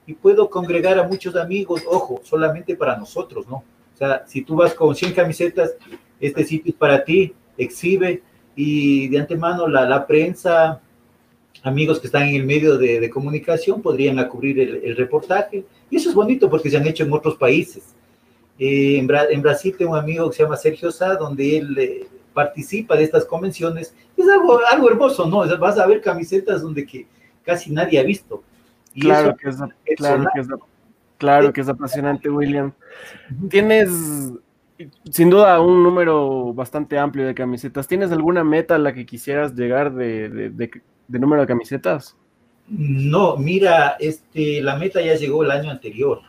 y puedo congregar a muchos amigos, ojo, solamente para nosotros, ¿no? O sea, si tú vas con 100 camisetas, este sitio es para ti, exhibe y de antemano la, la prensa, amigos que están en el medio de, de comunicación podrían cubrir el, el, reportaje. Y eso es bonito porque se han hecho en otros países. Eh, en, Bra en, Brasil tengo un amigo que se llama Sergio Sá, donde él eh, participa de estas convenciones. Es algo, algo hermoso, ¿no? Vas a ver camisetas donde que casi nadie ha visto. Y claro, que es, claro, que es, claro que es apasionante, William. Tienes sin duda un número bastante amplio de camisetas. ¿Tienes alguna meta a la que quisieras llegar de, de, de, de, número de camisetas? No, mira, este, la meta ya llegó el año anterior.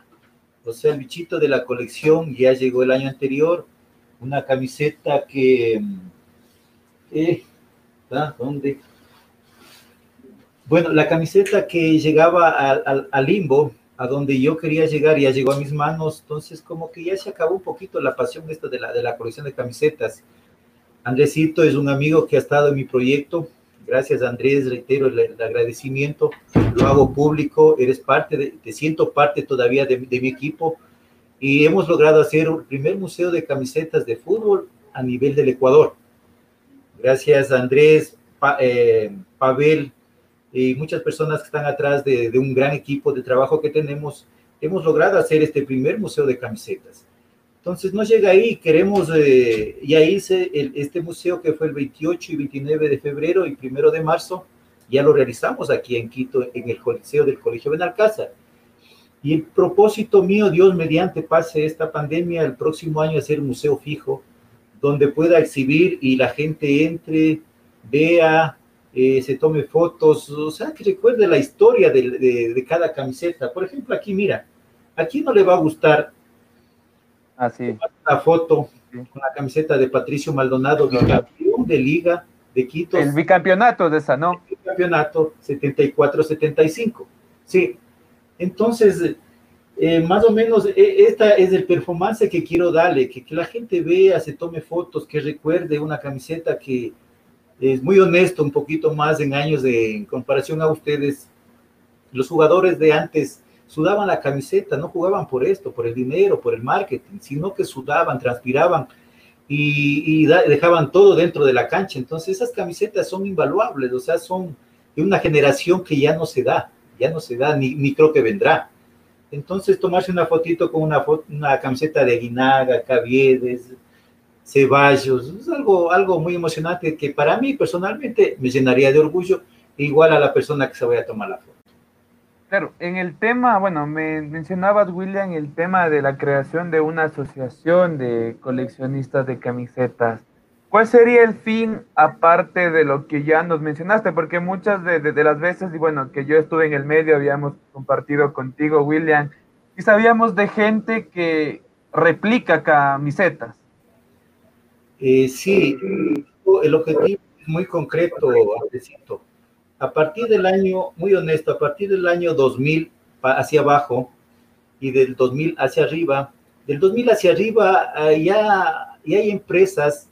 O sea, el bichito de la colección ya llegó el año anterior. Una camiseta que... Eh, ¿Dónde? Bueno, la camiseta que llegaba al, limbo, a donde yo quería llegar, ya llegó a mis manos, entonces como que ya se acabó un poquito la pasión de la, de la colección de camisetas. Andresito es un amigo que ha estado en mi proyecto, gracias Andrés, reitero el, agradecimiento, lo hago público, eres parte, de, te siento parte todavía de, mi equipo y hemos logrado hacer el primer museo de camisetas de fútbol a nivel del Ecuador. Gracias Andrés, eh, Pavel, y muchas personas que están atrás de, un gran equipo de trabajo que tenemos, hemos logrado hacer este primer museo de camisetas. Entonces nos llega ahí, queremos, eh, hice el, este museo que fue el 28 y 29 de febrero y primero de marzo, ya lo realizamos aquí en Quito, en el Coliseo del Colegio Benalcázar. Y el propósito mío, Dios mediante pase esta pandemia, el próximo año hacer un museo fijo, donde pueda exhibir y la gente entre, vea, eh, se tome fotos, o sea, que recuerde la historia de, de, de, cada camiseta. Por ejemplo, aquí, mira, aquí no le va a gustar Así. la foto sí. con la camiseta de Patricio Maldonado, bicampeón de Liga de Quito. El bicampeonato de esa, ¿no? El bicampeonato 74-75. Sí. Entonces, eh, más o menos, eh, esta es el performance que quiero darle, que, que la gente vea, se tome fotos, que recuerde una camiseta que es muy honesto, un poquito más en años de en comparación a ustedes. Los jugadores de antes sudaban la camiseta, no jugaban por esto, por el dinero, por el marketing, sino que sudaban, transpiraban y, dejaban todo dentro de la cancha. Entonces esas camisetas son invaluables, o sea, son de una generación que ya no se da, ya no se da, ni, ni creo que vendrá. Entonces tomarse una fotito con una, una camiseta de Aguinaga, Caviedes, Ceballos, es algo, algo muy emocionante que para mí personalmente me llenaría de orgullo, igual a la persona que se vaya a tomar la foto. Claro, en el tema, bueno, me mencionabas, William, el tema de la creación de una asociación de coleccionistas de camisetas. ¿Cuál sería el fin aparte de lo que ya nos mencionaste? Porque muchas de, de, de las veces, y bueno, que yo estuve en el medio, habíamos compartido contigo, William, y sabíamos de gente que replica camisetas eh, sí, el objetivo es muy concreto, Andresito. A partir del año, muy honesto, a partir del año 2000 hacia abajo y del 2000 hacia arriba, del 2000 hacia arriba ya, ya hay empresas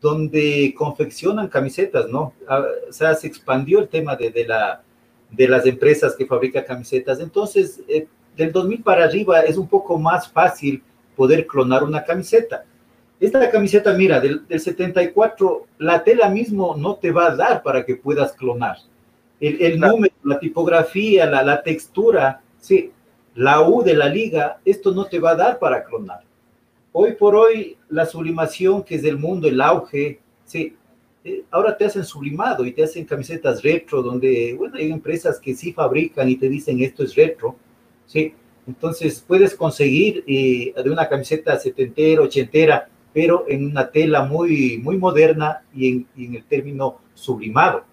donde confeccionan camisetas, ¿no? Uh, o sea, se expandió el tema de, de, la, de las empresas que fabrican camisetas. Entonces, eh, del 2000 para arriba es un poco más fácil poder clonar una camiseta. Esta camiseta, mira, del, del, 74, la tela mismo no te va a dar para que puedas clonar. El, el claro. número, la tipografía, la, la, textura, sí, la U de la liga, esto no te va a dar para clonar. Hoy por hoy, la sublimación, que es del mundo, el auge, sí, eh, ahora te hacen sublimado y te hacen camisetas retro, donde, bueno, hay empresas que sí fabrican y te dicen esto es retro, sí. Entonces, puedes conseguir eh, de una camiseta setentera, ochentera, pero en una tela muy, muy moderna y en, y en el término sublimado.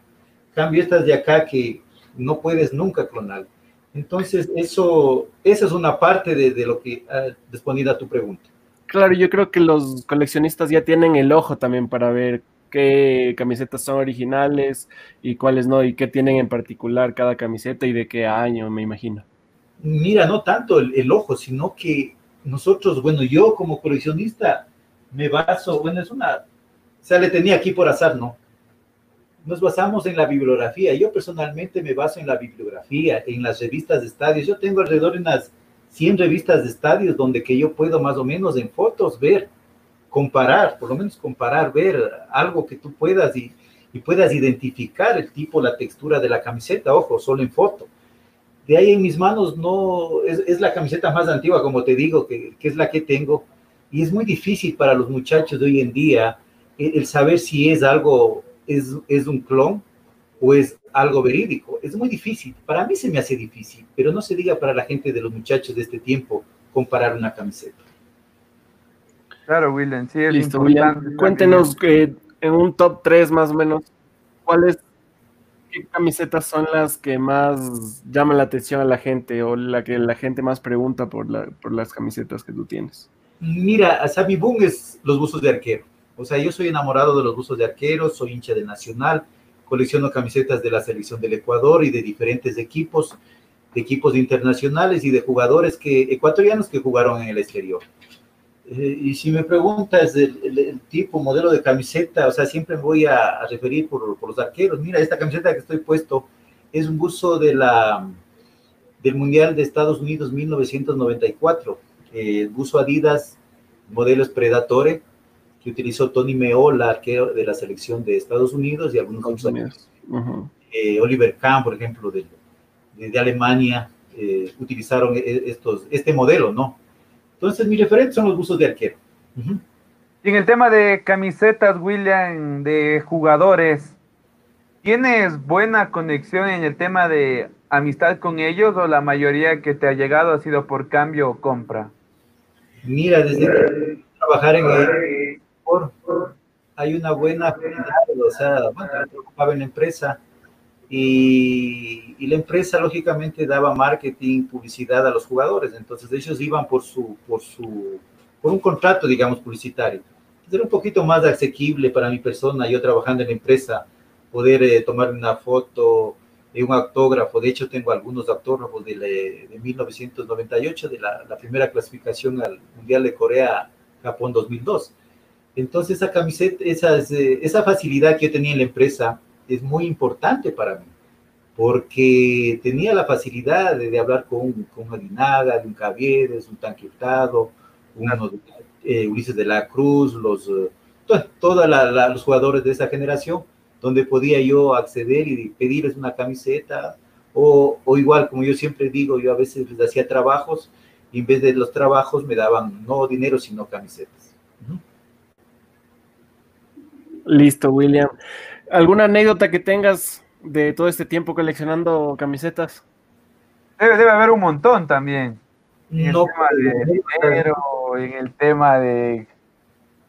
Cambio estas de acá que no puedes nunca clonar. Entonces, eso, esa es una parte de, de lo que ha respondido a tu pregunta. Claro, yo creo que los coleccionistas ya tienen el ojo también para ver qué camisetas son originales y cuáles no, y qué tienen en particular cada camiseta y de qué año, me imagino. Mira, no tanto el, el ojo, sino que nosotros, bueno, yo como coleccionista me baso, bueno, es una, o sea, le tenía aquí por azar, ¿no? Nos basamos en la bibliografía. Yo personalmente me baso en la bibliografía, en las revistas de estadios. Yo tengo alrededor de unas 100 revistas de estadios donde que yo puedo más o menos en fotos ver comparar, por lo menos comparar, ver algo que tú puedas y, y puedas identificar el tipo, la textura de la camiseta, ojo, solo en foto. De ahí en mis manos no, es, es la camiseta más antigua, como te digo, que, que, es la que tengo, y es muy difícil para los muchachos de hoy en día el, el saber si es algo, es, es un clon o es algo verídico. Es muy difícil. Para mí se me hace difícil, pero no se diga para la gente de los muchachos de este tiempo comparar una camiseta. Claro, William, sí es Listo, William. Cuéntenos que en un top 3 más o menos, ¿cuáles qué camisetas son las que más llaman la atención a la gente o la que la gente más pregunta por, la, por las camisetas que tú tienes? Mira, a Sabi Boom es los buzos de arquero. O sea, yo soy enamorado de los buzos de arquero, soy hincha del Nacional, colecciono camisetas de la selección del Ecuador y de diferentes equipos, de equipos internacionales y de jugadores que, ecuatorianos que jugaron en el exterior. Eh, y si me preguntas el, tipo, modelo de camiseta, o sea, siempre me voy a, a referir por, por, los arqueros. Mira, esta camiseta que estoy puesto es un buzo de la, del Mundial de Estados Unidos 1994. Eh, el buzo Adidas, modelos Predatore, que utilizó Tony Meola, arquero de la selección de Estados Unidos y algunos otros. Uh -huh. eh, Oliver Kahn, por ejemplo, de, de, de Alemania, eh, utilizaron estos, este modelo, ¿no? Entonces, mis referentes son los buzos de arquero. Uh -huh. Y en el tema de camisetas, William, de jugadores, ¿tienes buena conexión en el tema de amistad con ellos o la mayoría que te ha llegado ha sido por cambio o compra? Mira, desde que trabajar en el hay una buena o sea, bueno, trabajaba en la empresa y, y, la empresa lógicamente daba marketing, publicidad a los jugadores, entonces ellos iban por su, por su, por un contrato, digamos, publicitario. Era un poquito más asequible para mi persona, yo trabajando en la empresa, poder eh, tomar una foto, un autógrafo, de hecho tengo algunos autógrafos de, la, de 1998, de la, la, primera clasificación al Mundial de Corea, Japón 2002. Entonces esa camiseta, esas, esa facilidad que yo tenía en la empresa, es muy importante para mí, porque tenía la facilidad de, de hablar con, con Aguinaga, de un Cavieres, un Tanque Hurtado, uno, eh, Ulises de la Cruz, los, eh, todos la, la, los jugadores de esa generación, donde podía yo acceder y pedirles una camiseta, o, o, igual, como yo siempre digo, yo a veces les hacía trabajos, y en vez de los trabajos me daban no dinero, sino camisetas. Listo, William. ¿Alguna anécdota que tengas de todo este tiempo coleccionando camisetas? Debe, debe haber un montón también. En no, el tema de dinero, en el tema de,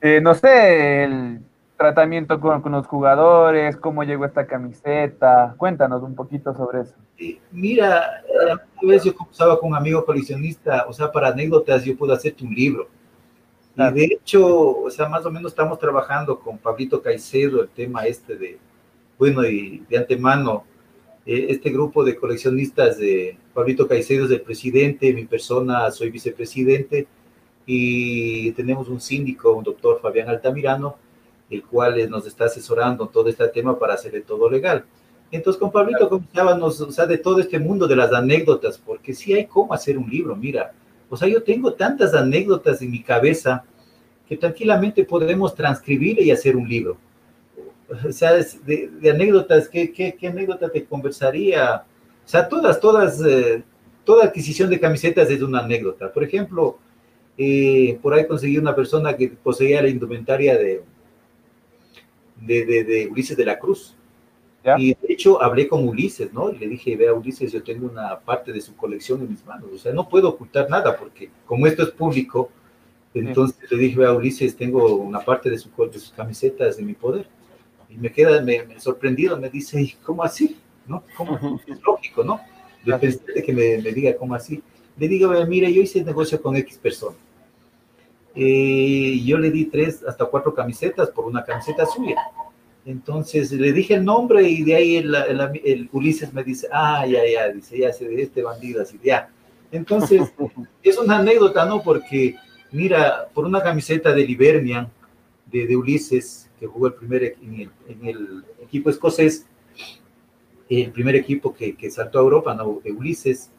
eh, no sé, el tratamiento con, con, los jugadores, cómo llegó esta camiseta. Cuéntanos un poquito sobre eso. Eh, mira, una vez yo conversaba con un amigo coleccionista, o sea, para anécdotas yo puedo hacerte un libro. Y de hecho, o sea, más o menos estamos trabajando con Pablito Caicedo el tema este de, bueno, y de antemano, eh, este grupo de coleccionistas de Pablito Caicedo es el presidente, mi persona soy vicepresidente, y tenemos un síndico, un doctor Fabián Altamirano, el cual nos está asesorando en todo este tema para hacerle todo legal. Entonces, con Pablito comenzábamos, o sea, de todo este mundo de las anécdotas, porque sí hay cómo hacer un libro, mira, o sea, yo tengo tantas anécdotas en mi cabeza que tranquilamente podemos transcribir y hacer un libro. O sea, de, de anécdotas, ¿qué, ¿qué, qué, anécdota te conversaría? O sea, todas, todas, eh, toda adquisición de camisetas es una anécdota. Por ejemplo, eh, por ahí conseguí una persona que poseía la indumentaria de, de, de, de Ulises de la Cruz. ¿Ya? Y de hecho hablé con Ulises, ¿no? Y le dije, vea Ulises, yo tengo una parte de su colección en mis manos, o sea, no puedo ocultar nada porque como esto es público, entonces sí. le dije, vea Ulises, tengo una parte de, su, de sus camisetas en mi poder. Y me queda me, me sorprendido, me dice, ¿cómo así? ¿No? ¿Cómo? Es lógico, ¿no? Yo pensé que me, me, diga, ¿cómo así? Le digo, mire, yo hice negocio con X persona. Eh, yo le di tres hasta cuatro camisetas por una camiseta suya. Entonces le dije el nombre y de ahí el, el, el, Ulises me dice, ah, ya, ya, dice, ya sé de este bandido, así, ya. Entonces, es una anécdota, ¿no? Porque, mira, por una camiseta de Livernian, de, de Ulises, que jugó el primer, en el, en el, equipo escocés, el primer equipo que, que saltó a Europa, ¿no? De Ulises,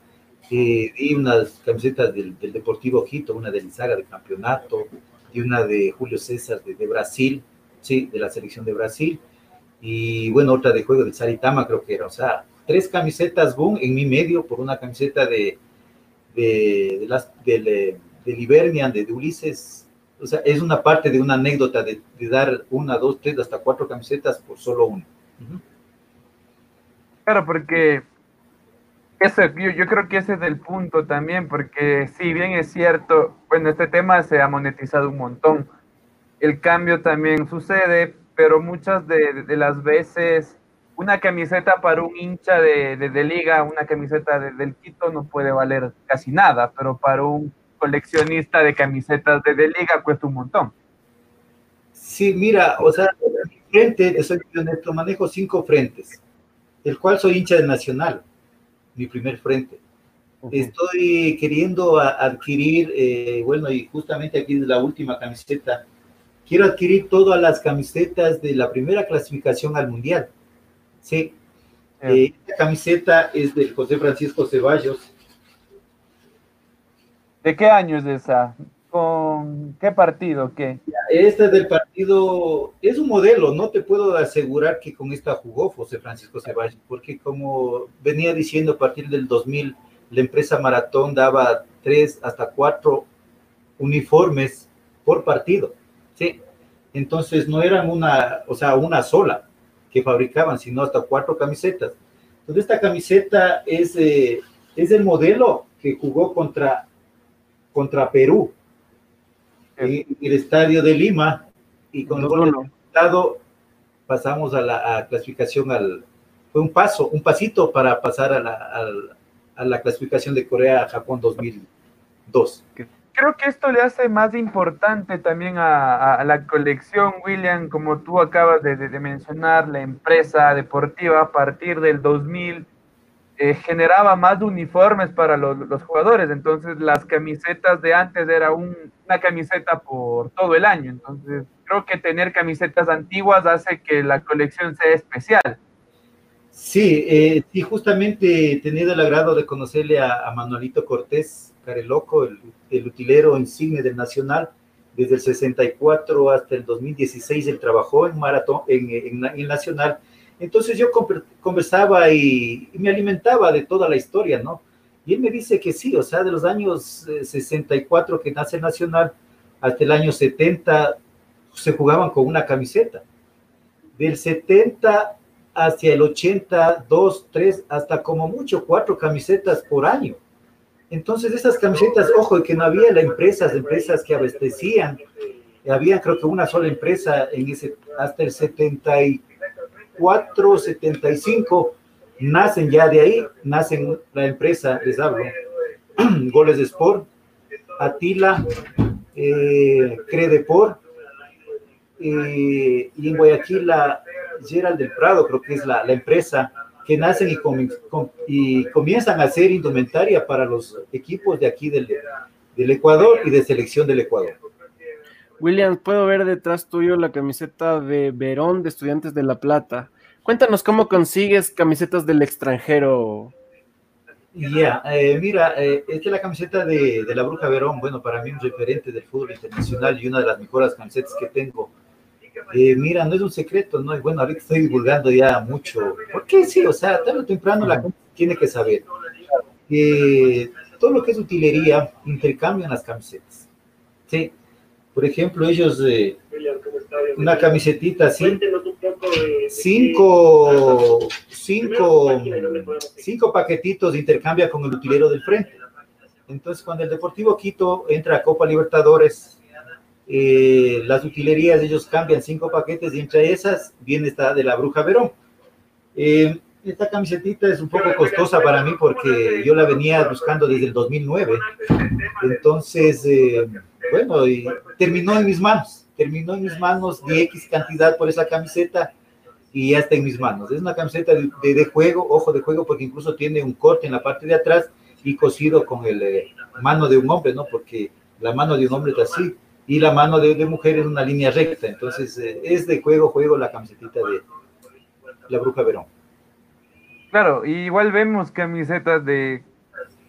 eh, unas camisetas del, del, Deportivo Quito, una de Lizaga de campeonato, y una de Julio César de, de Brasil, sí, de la selección de Brasil, y bueno, otra de juego de Saritama creo que era, o sea, tres camisetas boom en mi medio por una camiseta de, de, de las, de, de, Livernian, de, Ulises, o sea, es una parte de una anécdota de, dar una, dos, tres, hasta cuatro camisetas por solo uno. Claro, porque eso, yo, yo, creo que ese es el punto también, porque si bien es cierto, bueno, este tema se ha monetizado un montón, el cambio también sucede, pero muchas de, de las veces una camiseta para un hincha de, de, liga, una camiseta del Quito no puede valer casi nada, pero para un coleccionista de camisetas de, liga cuesta un montón. Sí, mira, o sea, frente, soy honesto, manejo cinco frentes, el cual soy hincha de Nacional mi primer frente. Estoy queriendo adquirir, eh, bueno, y justamente aquí es la última camiseta, quiero adquirir todas las camisetas de la primera clasificación al Mundial. Sí. Eh, esta camiseta es de José Francisco Ceballos. ¿De qué año es esa? ¿Con qué partido? ¿Qué? Esta es del partido, es un modelo, no te puedo asegurar que con esta jugó José Francisco Ceballos, porque como venía diciendo a partir del 2000, la empresa Maratón daba tres hasta cuatro uniformes por partido, ¿sí? Entonces no eran una, o sea, una sola que fabricaban, sino hasta cuatro camisetas. Entonces esta camiseta es, eh, es el modelo que jugó contra, contra Perú, en el estadio de Lima y con el resultado pasamos a la clasificación al fue un paso, un pasito para pasar a la, a la clasificación de Corea-Japón 2002. Creo que esto le hace más importante también a, a la colección, William, como tú acabas de, de, mencionar, la empresa deportiva a partir del 2000 eh, generaba más uniformes para los, jugadores, entonces las camisetas de antes era un, una camiseta por todo el año, entonces creo que tener camisetas antiguas hace que la colección sea especial. Sí, eh, sí, justamente he tenido el agrado de conocerle a, a Manuelito Cortés Careloco, el, el, utilero insigne del Nacional, desde el 64 hasta el 2016 él trabajó en Maratón, en, en, en Nacional, entonces yo conversaba y, me alimentaba de toda la historia, ¿no? Y él me dice que sí, o sea, de los años 64 eh, que nace Nacional hasta el año 70 se jugaban con una camiseta. Del 70 hacia el 80, dos, tres, hasta como mucho cuatro camisetas por año. Entonces esas camisetas, ojo, que no había las empresas, empresas que abastecían, había creo que una sola empresa en ese, hasta el 70 y 475 nacen ya de ahí, nacen la empresa, les hablo, Goles de Sport, Atila, eh, Credeport, eh, y en Guayaquil la Gerald del Prado, creo que es la, la empresa que nacen y, y, comienzan a hacer indumentaria para los equipos de aquí del, del Ecuador y de selección del Ecuador. William, puedo ver detrás tuyo la camiseta de Verón de Estudiantes de La Plata. Cuéntanos cómo consigues camisetas del extranjero. Ya, eh, mira, eh, esta es la camiseta de, la Bruja Verón, bueno, para mí un referente del fútbol internacional y una de las mejores camisetas que tengo. Eh, mira, no es un secreto, ¿no? Bueno, ahorita estoy divulgando ya mucho. ¿Por qué sí? O sea, tarde o temprano la gente tiene que saber. Eh, todo lo que es utilería intercambian las camisetas. Sí, por ejemplo, ellos, eh, una camisetita así, cinco, cinco, cinco paquetitos intercambia con el utilero del frente. Entonces, cuando el Deportivo Quito entra a Copa Libertadores, eh, las utilerías, ellos cambian cinco paquetes y entre esas viene esta de la Bruja Verón. Eh, esta camisetita es un poco costosa para mí porque yo la venía buscando desde el 2009. Entonces, eh, bueno, y terminó en mis manos, terminó en mis manos de X cantidad por esa camiseta y ya está en mis manos. Es una camiseta de, juego, ojo de juego, porque incluso tiene un corte en la parte de atrás y cosido con el eh, mano de un hombre, ¿no? Porque la mano de un hombre es así y la mano de, de mujer es una línea recta. Entonces, eh, es de juego, juego la camisetita de la Bruja Verón. Claro, igual vemos camisetas de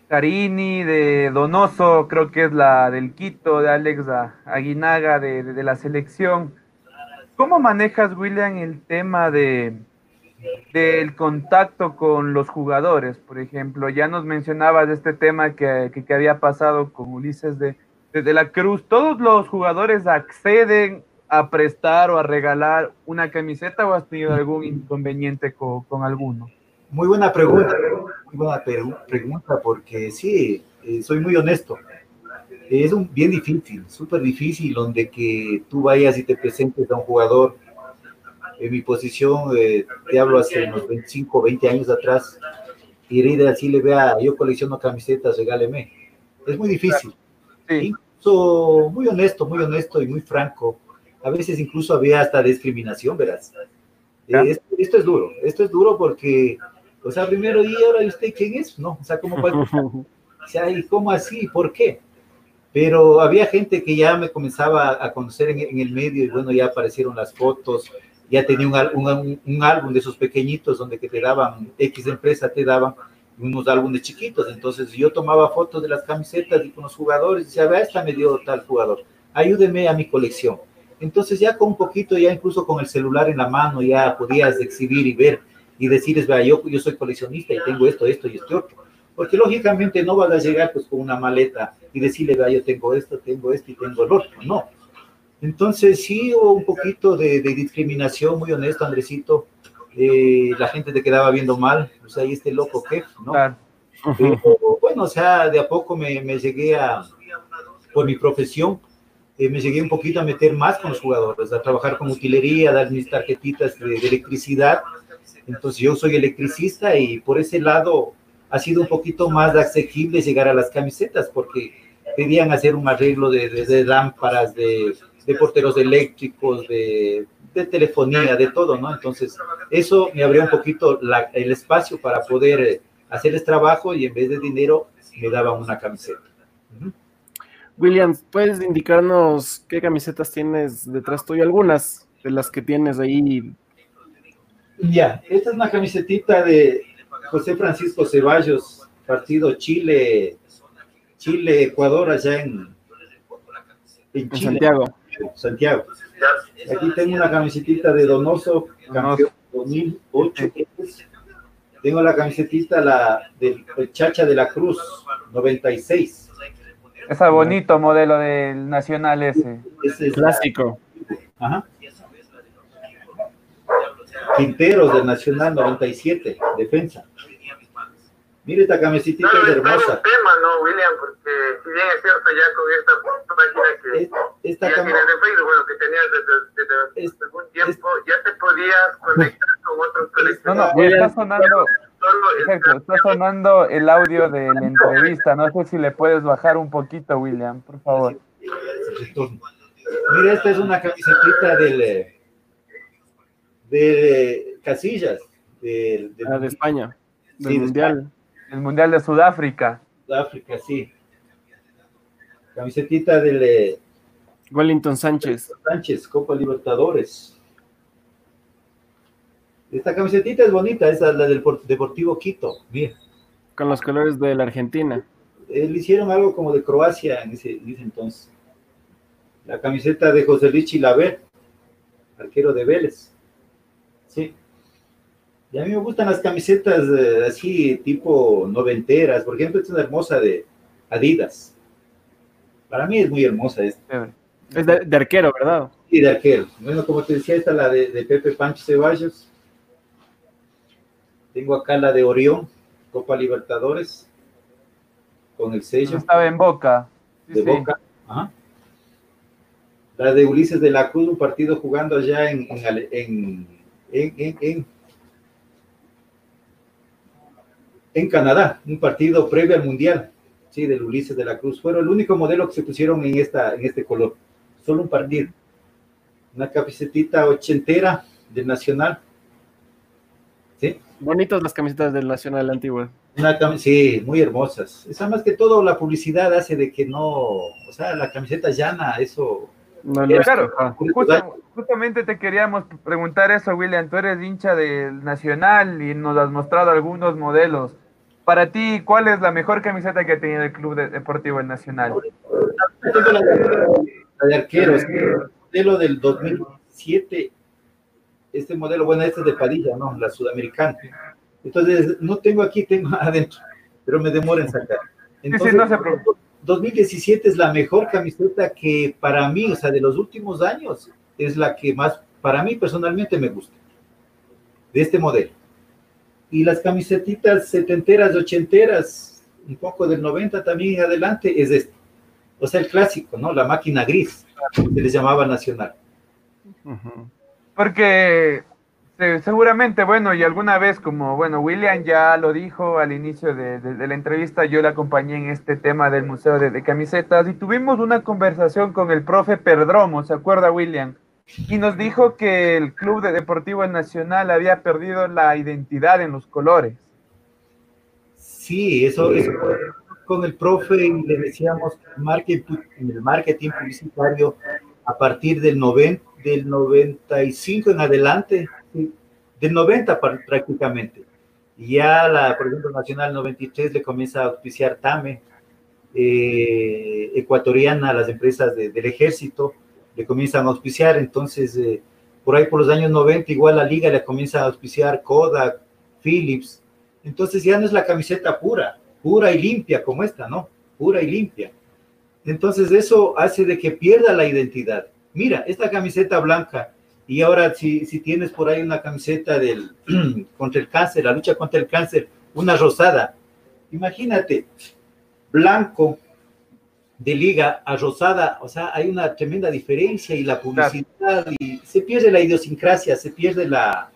Carini, de Donoso, creo que es la del Quito, de Alex Aguinaga, de, de, la selección. ¿Cómo manejas, William, el tema de del contacto con los jugadores? Por ejemplo, ya nos mencionabas este tema que, que, había pasado con Ulises de, de, la Cruz. ¿Todos los jugadores acceden a prestar o a regalar una camiseta o has tenido algún inconveniente con, con alguno? Muy buena pregunta, muy buena pregunta, porque sí, eh, soy muy honesto. Es un, bien difícil, súper difícil, donde que tú vayas y te presentes a un jugador. En mi posición, eh, te hablo hace unos 25, 20 años atrás, y ir así le vea, yo colecciono camisetas, regáleme. Es muy difícil. Sí. Incluso muy honesto, muy honesto y muy franco. A veces incluso había hasta discriminación, verás. Eh, esto, esto, es duro, esto es duro porque o sea, primero, ¿y ahora usted quién es? No, o sea, ¿cómo puede? O sea, ¿y cómo así? ¿Por qué? Pero había gente que ya me comenzaba a conocer en, en el medio y bueno, ya aparecieron las fotos, ya tenía un, un, un, álbum de esos pequeñitos donde que te daban, X empresa te daban unos álbumes chiquitos, entonces yo tomaba fotos de las camisetas y con los jugadores, y decía, vea, esta me dio tal jugador, ayúdeme a mi colección. Entonces ya con un poquito, ya incluso con el celular en la mano, ya podías exhibir y ver y decirles, vea, yo, yo soy coleccionista y tengo esto, esto y este otro. Porque lógicamente no vas a llegar pues con una maleta y decirle, vea, yo tengo esto, tengo esto y tengo el otro. No. Entonces sí hubo un poquito de, de discriminación, muy honesto, Andresito. Eh, la gente te quedaba viendo mal, o sea, y este loco qué, ¿no? Claro. Pero, bueno, o sea, de a poco me, me llegué a, por mi profesión, eh, me llegué un poquito a meter más con los jugadores, a trabajar con utilería, a dar mis tarjetitas de, de electricidad entonces yo soy electricista y por ese lado ha sido un poquito más asequible llegar a las camisetas porque pedían hacer un arreglo de, de, de lámparas, de, de, porteros eléctricos, de, telefonía, de todo, ¿no? Entonces eso me abrió un poquito la, el espacio para poder eh, hacerles trabajo y en vez de dinero me daban una camiseta. Uh -huh. William, ¿puedes indicarnos qué camisetas tienes detrás tuyo? Algunas de las que tienes ahí ya, esta es una camisetita de José Francisco Ceballos, partido Chile, Chile, Ecuador, allá en, en, Chile, Santiago. Santiago. Aquí tengo una camisetita de Donoso, campeón 2008. Tengo la camisetita la del Chacha de la Cruz, 96. Ese bonito modelo del Nacional ese. ese es clásico. La... Ajá. Quinteros del Nacional 97, defensa. Mire esta camisita no, es hermosa. tema, ¿no, William? Porque si bien es cierto, ya con esta página que esta, ya tienes de Facebook, bueno, que tenías desde, desde, desde algún tiempo, ya te podías conectar con otros coleccionistas. No, no, está sonando, exacto, está sonando el audio de la entrevista. No sé si le puedes bajar un poquito, William, por favor. Mira, esta es una camiseta del de Casillas. De, de, ah, de España, del sí, Mundial. De España. El Mundial de Sudáfrica. Sudáfrica, sí. Camisetita del... Wellington Sánchez. Sánchez, Copa Libertadores. Esta camisetita es bonita, esa es la del Deportivo Quito, mira. Con los colores de la Argentina. Eh, le hicieron algo como de Croacia en ese, en ese entonces. La camiseta de José Luis Chilaver, arquero de Vélez. Sí. Y a mí me gustan las camisetas eh, así, tipo noventeras. Por ejemplo, esta es una hermosa de Adidas. Para mí es muy hermosa esta. Es de, de, arquero, ¿verdad? Sí, de arquero. Bueno, como te decía, esta es la de, de, Pepe Pancho Ceballos. Tengo acá la de Orión, Copa Libertadores, con el sello. Estaba en Boca. Sí, de sí. Boca. Ajá. La de Ulises de la Cruz, un partido jugando allá en, en, en en, en, en, en, Canadá, un partido previo al Mundial, sí, del Ulises de la Cruz. Fueron el único modelo que se pusieron en, esta, en este color, solo un partido. Una camisetita ochentera del Nacional. ¿Sí? Bonitas las camisetas del Nacional antiguo. Una, sí, muy hermosas. Esa más que todo la publicidad hace de que no, o sea, la camiseta llana, eso no, no claro, justo, justamente te queríamos preguntar eso, William. Tú eres hincha del Nacional y nos has mostrado algunos modelos. para ti, ¿cuál es la mejor camiseta que ha tenido el Club Deportivo El Nacional? La de arquero, es el modelo del 2007, este modelo, bueno, este es de Padilla, ¿no? La sudamericana. Entonces, no tengo aquí, tengo adentro, pero me demora en sacar. Entonces, no se 2017 es la mejor camiseta que para mí, o sea, de los últimos años, es la que más, para mí personalmente me gusta, de este modelo. Y las camisetitas setenteras, ochenteras, un poco del 90 también adelante, es este. O sea, el clásico, ¿no? La máquina gris, se les llamaba nacional. Porque seguramente, bueno, y alguna vez, como, bueno, William ya lo dijo al inicio de, la entrevista, yo le acompañé en este tema del Museo de, Camisetas y tuvimos una conversación con el profe Perdromo, ¿se acuerda, William? Y nos dijo que el Club de Deportivo Nacional había perdido la identidad en los colores. Sí, eso, eso con el profe y le decíamos marketing, el marketing publicitario a partir del, noven, del 95 en adelante, del 90 prácticamente. Y ya la, por ejemplo, Nacional 93 le comienza a auspiciar TAME, eh, ecuatoriana, las empresas del ejército, le comienzan a auspiciar, entonces eh, por ahí por los años 90 igual la liga le comienza a auspiciar Kodak, Philips, entonces ya no es la camiseta pura, pura y limpia como esta, ¿no? Pura y limpia. Entonces eso hace de que pierda la identidad. Mira, esta camiseta blanca, y ahora si, si tienes por ahí una camiseta del, contra el cáncer, la lucha contra el cáncer, una rosada, imagínate, blanco de liga a rosada, o sea, hay una tremenda diferencia y la publicidad, y se pierde la idiosincrasia, se pierde la,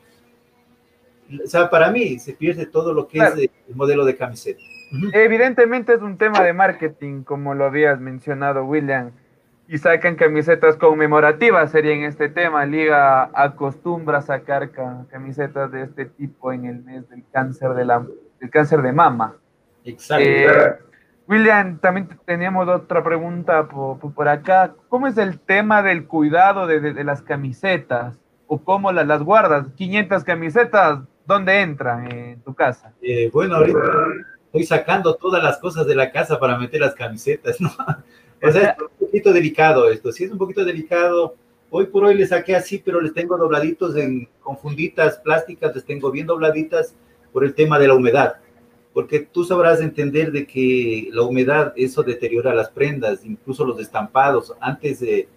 o sea, para mí se pierde todo lo que es el modelo de camiseta. Evidentemente es un tema de marketing, como lo habías mencionado, William, y sacan camisetas conmemorativas, sería en este tema. Liga acostumbra sacar camisetas de este tipo en el mes del cáncer de, la, del cáncer de mama. Exacto. Eh, William, también teníamos otra pregunta por, acá. ¿Cómo es el tema del cuidado de, las camisetas? ¿O cómo las, guardas? 500 camisetas, ¿dónde entran en tu casa? Eh, bueno, ahorita estoy sacando todas las cosas de la casa para meter las camisetas, ¿no? O sea, es un poquito delicado esto, sí es un poquito delicado. Hoy por hoy les saqué así, pero les tengo dobladitos en, con funditas plásticas, les tengo bien dobladitas por el tema de la humedad porque tú sabrás entender de que la humedad, eso deteriora las prendas, incluso los estampados. Antes de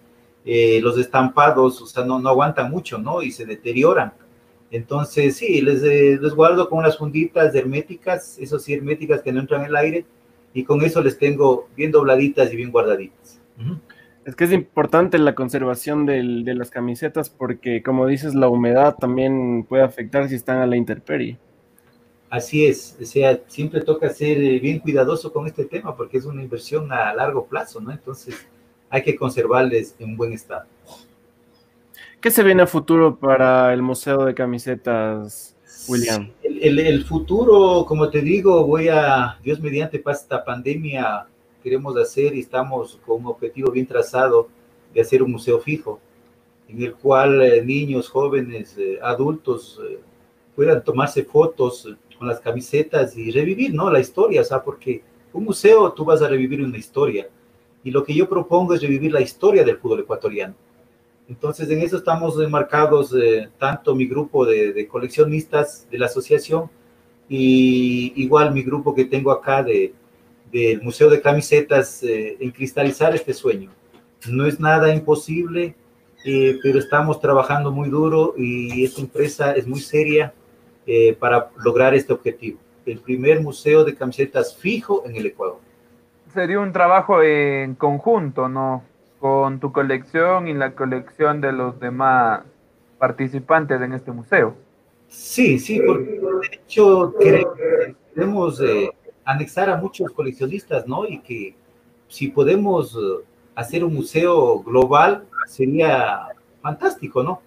eh, los estampados, o sea, no, no aguantan mucho, ¿no? Y se deterioran. Entonces, sí, les, eh, les guardo con unas funditas herméticas, eso sí, herméticas que no entran en el aire, y con eso les tengo bien dobladitas y bien guardaditas. Es que es importante la conservación del, de las camisetas porque, como dices, la humedad también puede afectar si están a la intemperie. Así es, o sea, siempre toca ser eh, bien cuidadoso con este tema porque es una inversión a largo plazo, ¿no? Entonces hay que conservarles en buen estado. ¿Qué se viene a futuro para el Museo de Camisetas, William? El, futuro, como te digo, voy a, Dios mediante, para esta pandemia, queremos hacer y estamos con un objetivo bien trazado de hacer un museo fijo, en el cual eh, niños, jóvenes, eh, adultos puedan tomarse fotos con las camisetas y revivir, ¿no? La historia, o sea, porque un museo tú vas a revivir una historia. Y lo que yo propongo es revivir la historia del fútbol ecuatoriano. Entonces, en eso estamos enmarcados eh, tanto mi grupo de, coleccionistas de la asociación y igual mi grupo que tengo acá de, del Museo de Camisetas eh, en cristalizar este sueño. No es nada imposible, eh, pero estamos trabajando muy duro y esta empresa es muy seria eh, para lograr este objetivo. El primer museo de camisetas fijo en el Ecuador. Sería un trabajo en conjunto, ¿no? Con tu colección y la colección de los demás participantes en este museo. Sí, sí, porque de hecho queremos eh, anexar a muchos coleccionistas, ¿no? Y que si podemos eh, hacer un museo global sería fantástico, ¿no?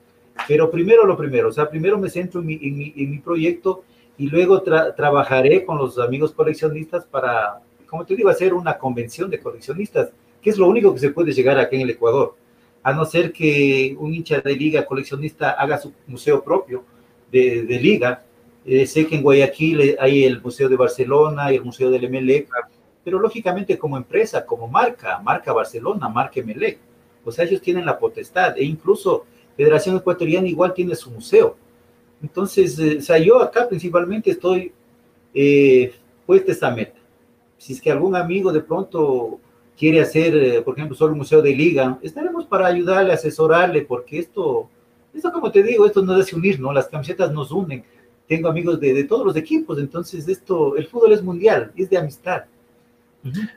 Pero primero lo primero, o sea, primero me centro en mi, en mi, proyecto y luego trabajaré con los amigos coleccionistas para, como te digo, hacer una convención de coleccionistas, que es lo único que se puede llegar aquí en el Ecuador, a no ser que un hincha de liga coleccionista haga su museo propio de, de liga, Eh, sé que en Guayaquil hay el Museo de Barcelona y el Museo del Emelec, pero lógicamente como empresa, como marca, marca Barcelona, marca Emelec, o sea, ellos tienen la potestad e incluso Federación Ecuatoriana igual tiene su museo. Entonces, eh, o sea, yo acá principalmente estoy eh, puesta esta meta. Si es que algún amigo de pronto quiere hacer, eh, por ejemplo, solo un museo de liga, estaremos para ayudarle, asesorarle, porque esto, esto como te digo, esto nos hace unir, ¿no? Las camisetas nos unen. Tengo amigos de, de todos los equipos, entonces esto, el fútbol es mundial, es de amistad.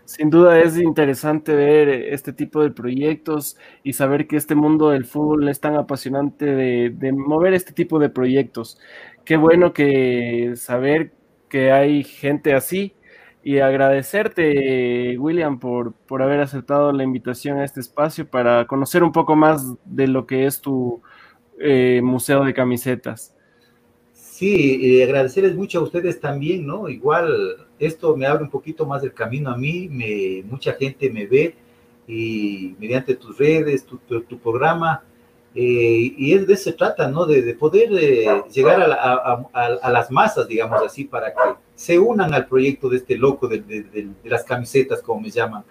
Sin duda es interesante ver este tipo de proyectos y saber que este mundo del fútbol es tan apasionante de, mover este tipo de proyectos. Qué bueno que saber que hay gente así y agradecerte, William, por, por haber aceptado la invitación a este espacio para conocer un poco más de lo que es tu eh, museo de camisetas. Sí, agradecerles mucho a ustedes también, ¿no? Igual esto me abre un poquito más el camino a mí, me, mucha gente me ve y mediante tus redes, tu, tu, programa, eh, y es de eso se trata, ¿no? De, poder eh, llegar a, a, las masas, digamos así, para que se unan al proyecto de este loco de, de las camisetas, como me llaman.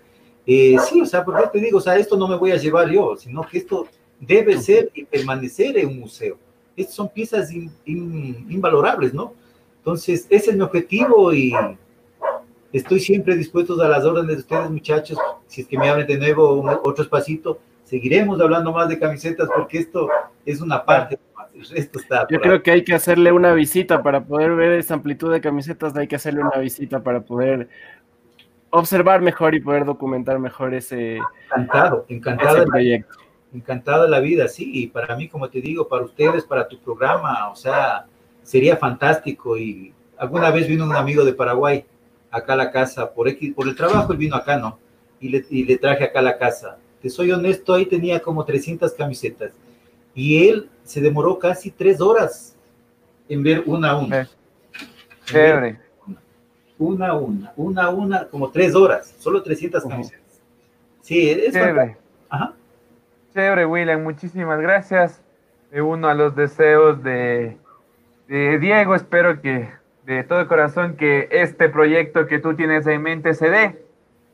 Eh, sí, o sea, porque te digo, o sea, esto no me voy a llevar yo, sino que esto debe ser y permanecer en un museo estas son piezas invalorables, ¿no? Entonces, ese es mi objetivo y estoy siempre dispuesto a las órdenes de ustedes, muchachos. Si es que me abren de nuevo otro espacito, seguiremos hablando más de camisetas porque esto es una parte. Esto está Yo creo que hay que hacerle una visita para poder ver esa amplitud de camisetas, hay que hacerle una visita para poder observar mejor y poder documentar mejor ese, encantado, encantado ese proyecto encantado de la vida, sí, y para mí, como te digo, para ustedes, para tu programa, o sea, sería fantástico. Y alguna vez vino un amigo de Paraguay acá a la casa, por, X, por el trabajo él vino acá, ¿no? Y le, y le traje acá a la casa. Te soy honesto, ahí tenía como 300 camisetas. Y él se demoró casi tres horas en ver una a una. Chévere. Una a una, una a una, como tres horas, solo 300 camisetas. Sí, es Chévere. Ajá. Chévere, William, muchísimas gracias. Me uno a los deseos de, Diego. Espero que de todo corazón que este proyecto que tú tienes en mente se dé.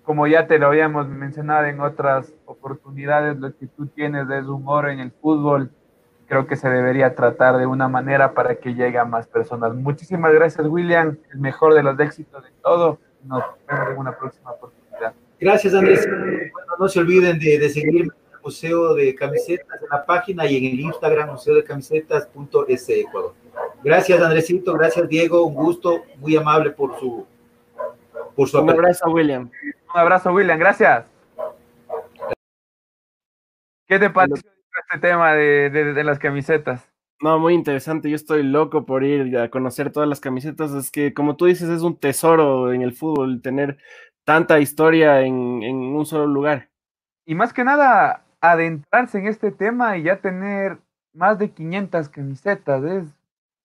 Como ya te lo habíamos mencionado en otras oportunidades, lo que tú tienes es humor en el fútbol. Creo que se debería tratar de una manera para que llegue a más personas. Muchísimas gracias, William. El mejor de los éxitos de todo. Nos vemos en una próxima oportunidad. Gracias, Andrés. Bueno, no se olviden de, de seguirme Museo de Camisetas en la página y en el Instagram museo de camisetas.es Ecuador. Gracias, Andresito, gracias, Diego, un gusto, muy amable por su por su Un abrazo, William. Un abrazo, William, gracias. ¿Qué te pareció este tema de, de, las camisetas? No, muy interesante. Yo estoy loco por ir a conocer todas las camisetas. Es que, como tú dices, es un tesoro en el fútbol tener tanta historia en, en un solo lugar. Y más que nada, adentrarse en este tema y ya tener más de 500 camisetas. Es,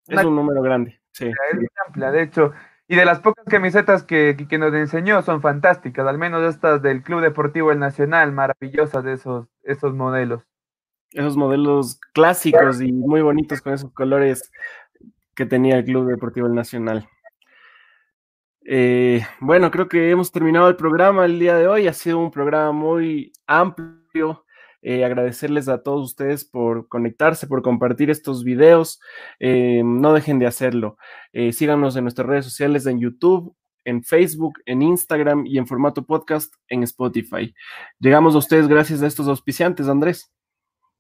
es un número grande, sí. Es amplia, de hecho. Y de las pocas camisetas que, que, nos enseñó son fantásticas, al menos estas del Club Deportivo El Nacional, maravillosas de esos, esos modelos. Esos modelos clásicos y muy bonitos con esos colores que tenía el Club Deportivo El Nacional. Eh, bueno, creo que hemos terminado el programa el día de hoy. Ha sido un programa muy amplio, eh, agradecerles a todos ustedes por conectarse, por compartir estos videos. Eh, no dejen de hacerlo. Eh, síganos en nuestras redes sociales en YouTube, en Facebook, en Instagram y en formato podcast en Spotify. Llegamos a ustedes gracias a estos auspiciantes, Andrés.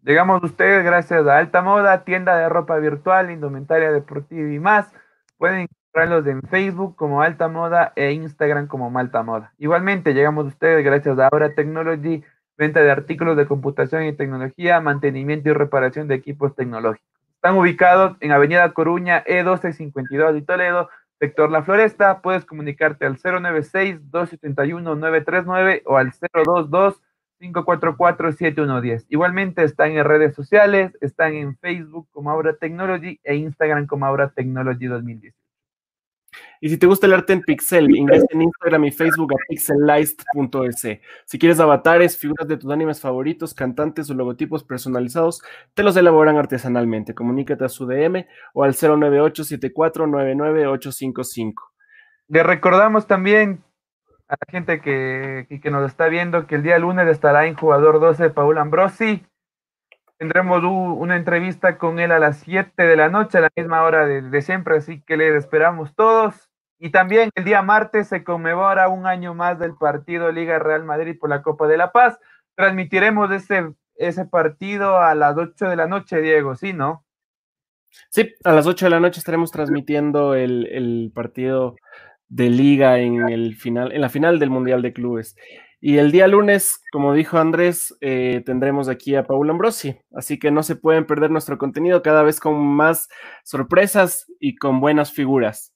Llegamos a ustedes gracias a Alta Moda, tienda de ropa virtual, indumentaria deportiva y más. Pueden encontrarlos en Facebook como Alta Moda e Instagram como Malta Moda. Igualmente, llegamos a ustedes gracias a Aura Technology, venta de artículos de computación y tecnología, mantenimiento y reparación de equipos tecnológicos. Están ubicados en Avenida Coruña, E1252 de Toledo, sector La Floresta. Puedes comunicarte al 096-271-939 o al 022-544-7110. Igualmente están en redes sociales, están en Facebook como Aura Technology e Instagram como Aura Technology 2018. Y si te gusta el arte en pixel, ingresa en Instagram y Facebook a pixelized.es. Si quieres avatares, figuras de tus animes favoritos, cantantes o logotipos personalizados, te los elaboran artesanalmente. Comunícate a su DM o al 098 855 Le recordamos también a la gente que, que, nos está viendo que el día lunes estará en Jugador 12 Paul Ambrosi. Tendremos una entrevista con él a las 7 de la noche, a la misma hora de, de siempre, así que le esperamos todos. Y también el día martes se conmemora un año más del partido Liga Real Madrid por la Copa de la Paz. Transmitiremos ese, ese partido a las 8 de la noche, Diego, ¿sí, no? Sí, a las 8 de la noche estaremos transmitiendo el, el partido de liga en el final, en la final del Mundial de Clubes. Y el día lunes, como dijo Andrés, eh, tendremos aquí a Paul Ambrosi. Así que no se pueden perder nuestro contenido cada vez con más sorpresas y con buenas figuras.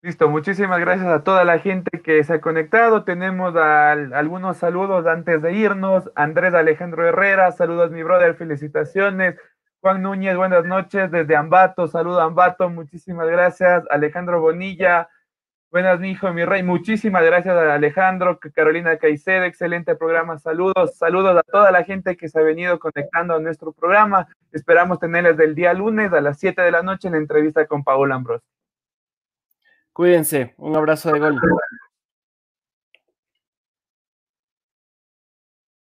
Listo, muchísimas gracias a toda la gente que se ha conectado. Tenemos algunos saludos antes de irnos. Andrés Alejandro Herrera, saludos mi brother, felicitaciones. Juan Núñez, buenas noches desde Ambato, saludo Ambato, muchísimas gracias. Alejandro Bonilla, buenas mi hijo, mi rey, muchísimas gracias a Alejandro, Carolina Caicedo, excelente programa, saludos, saludos a toda la gente que se ha venido conectando a nuestro programa. Esperamos tenerles del día lunes a las 7 de la noche en la entrevista con Paola Ambrosio. Cuídense, un abrazo de gol.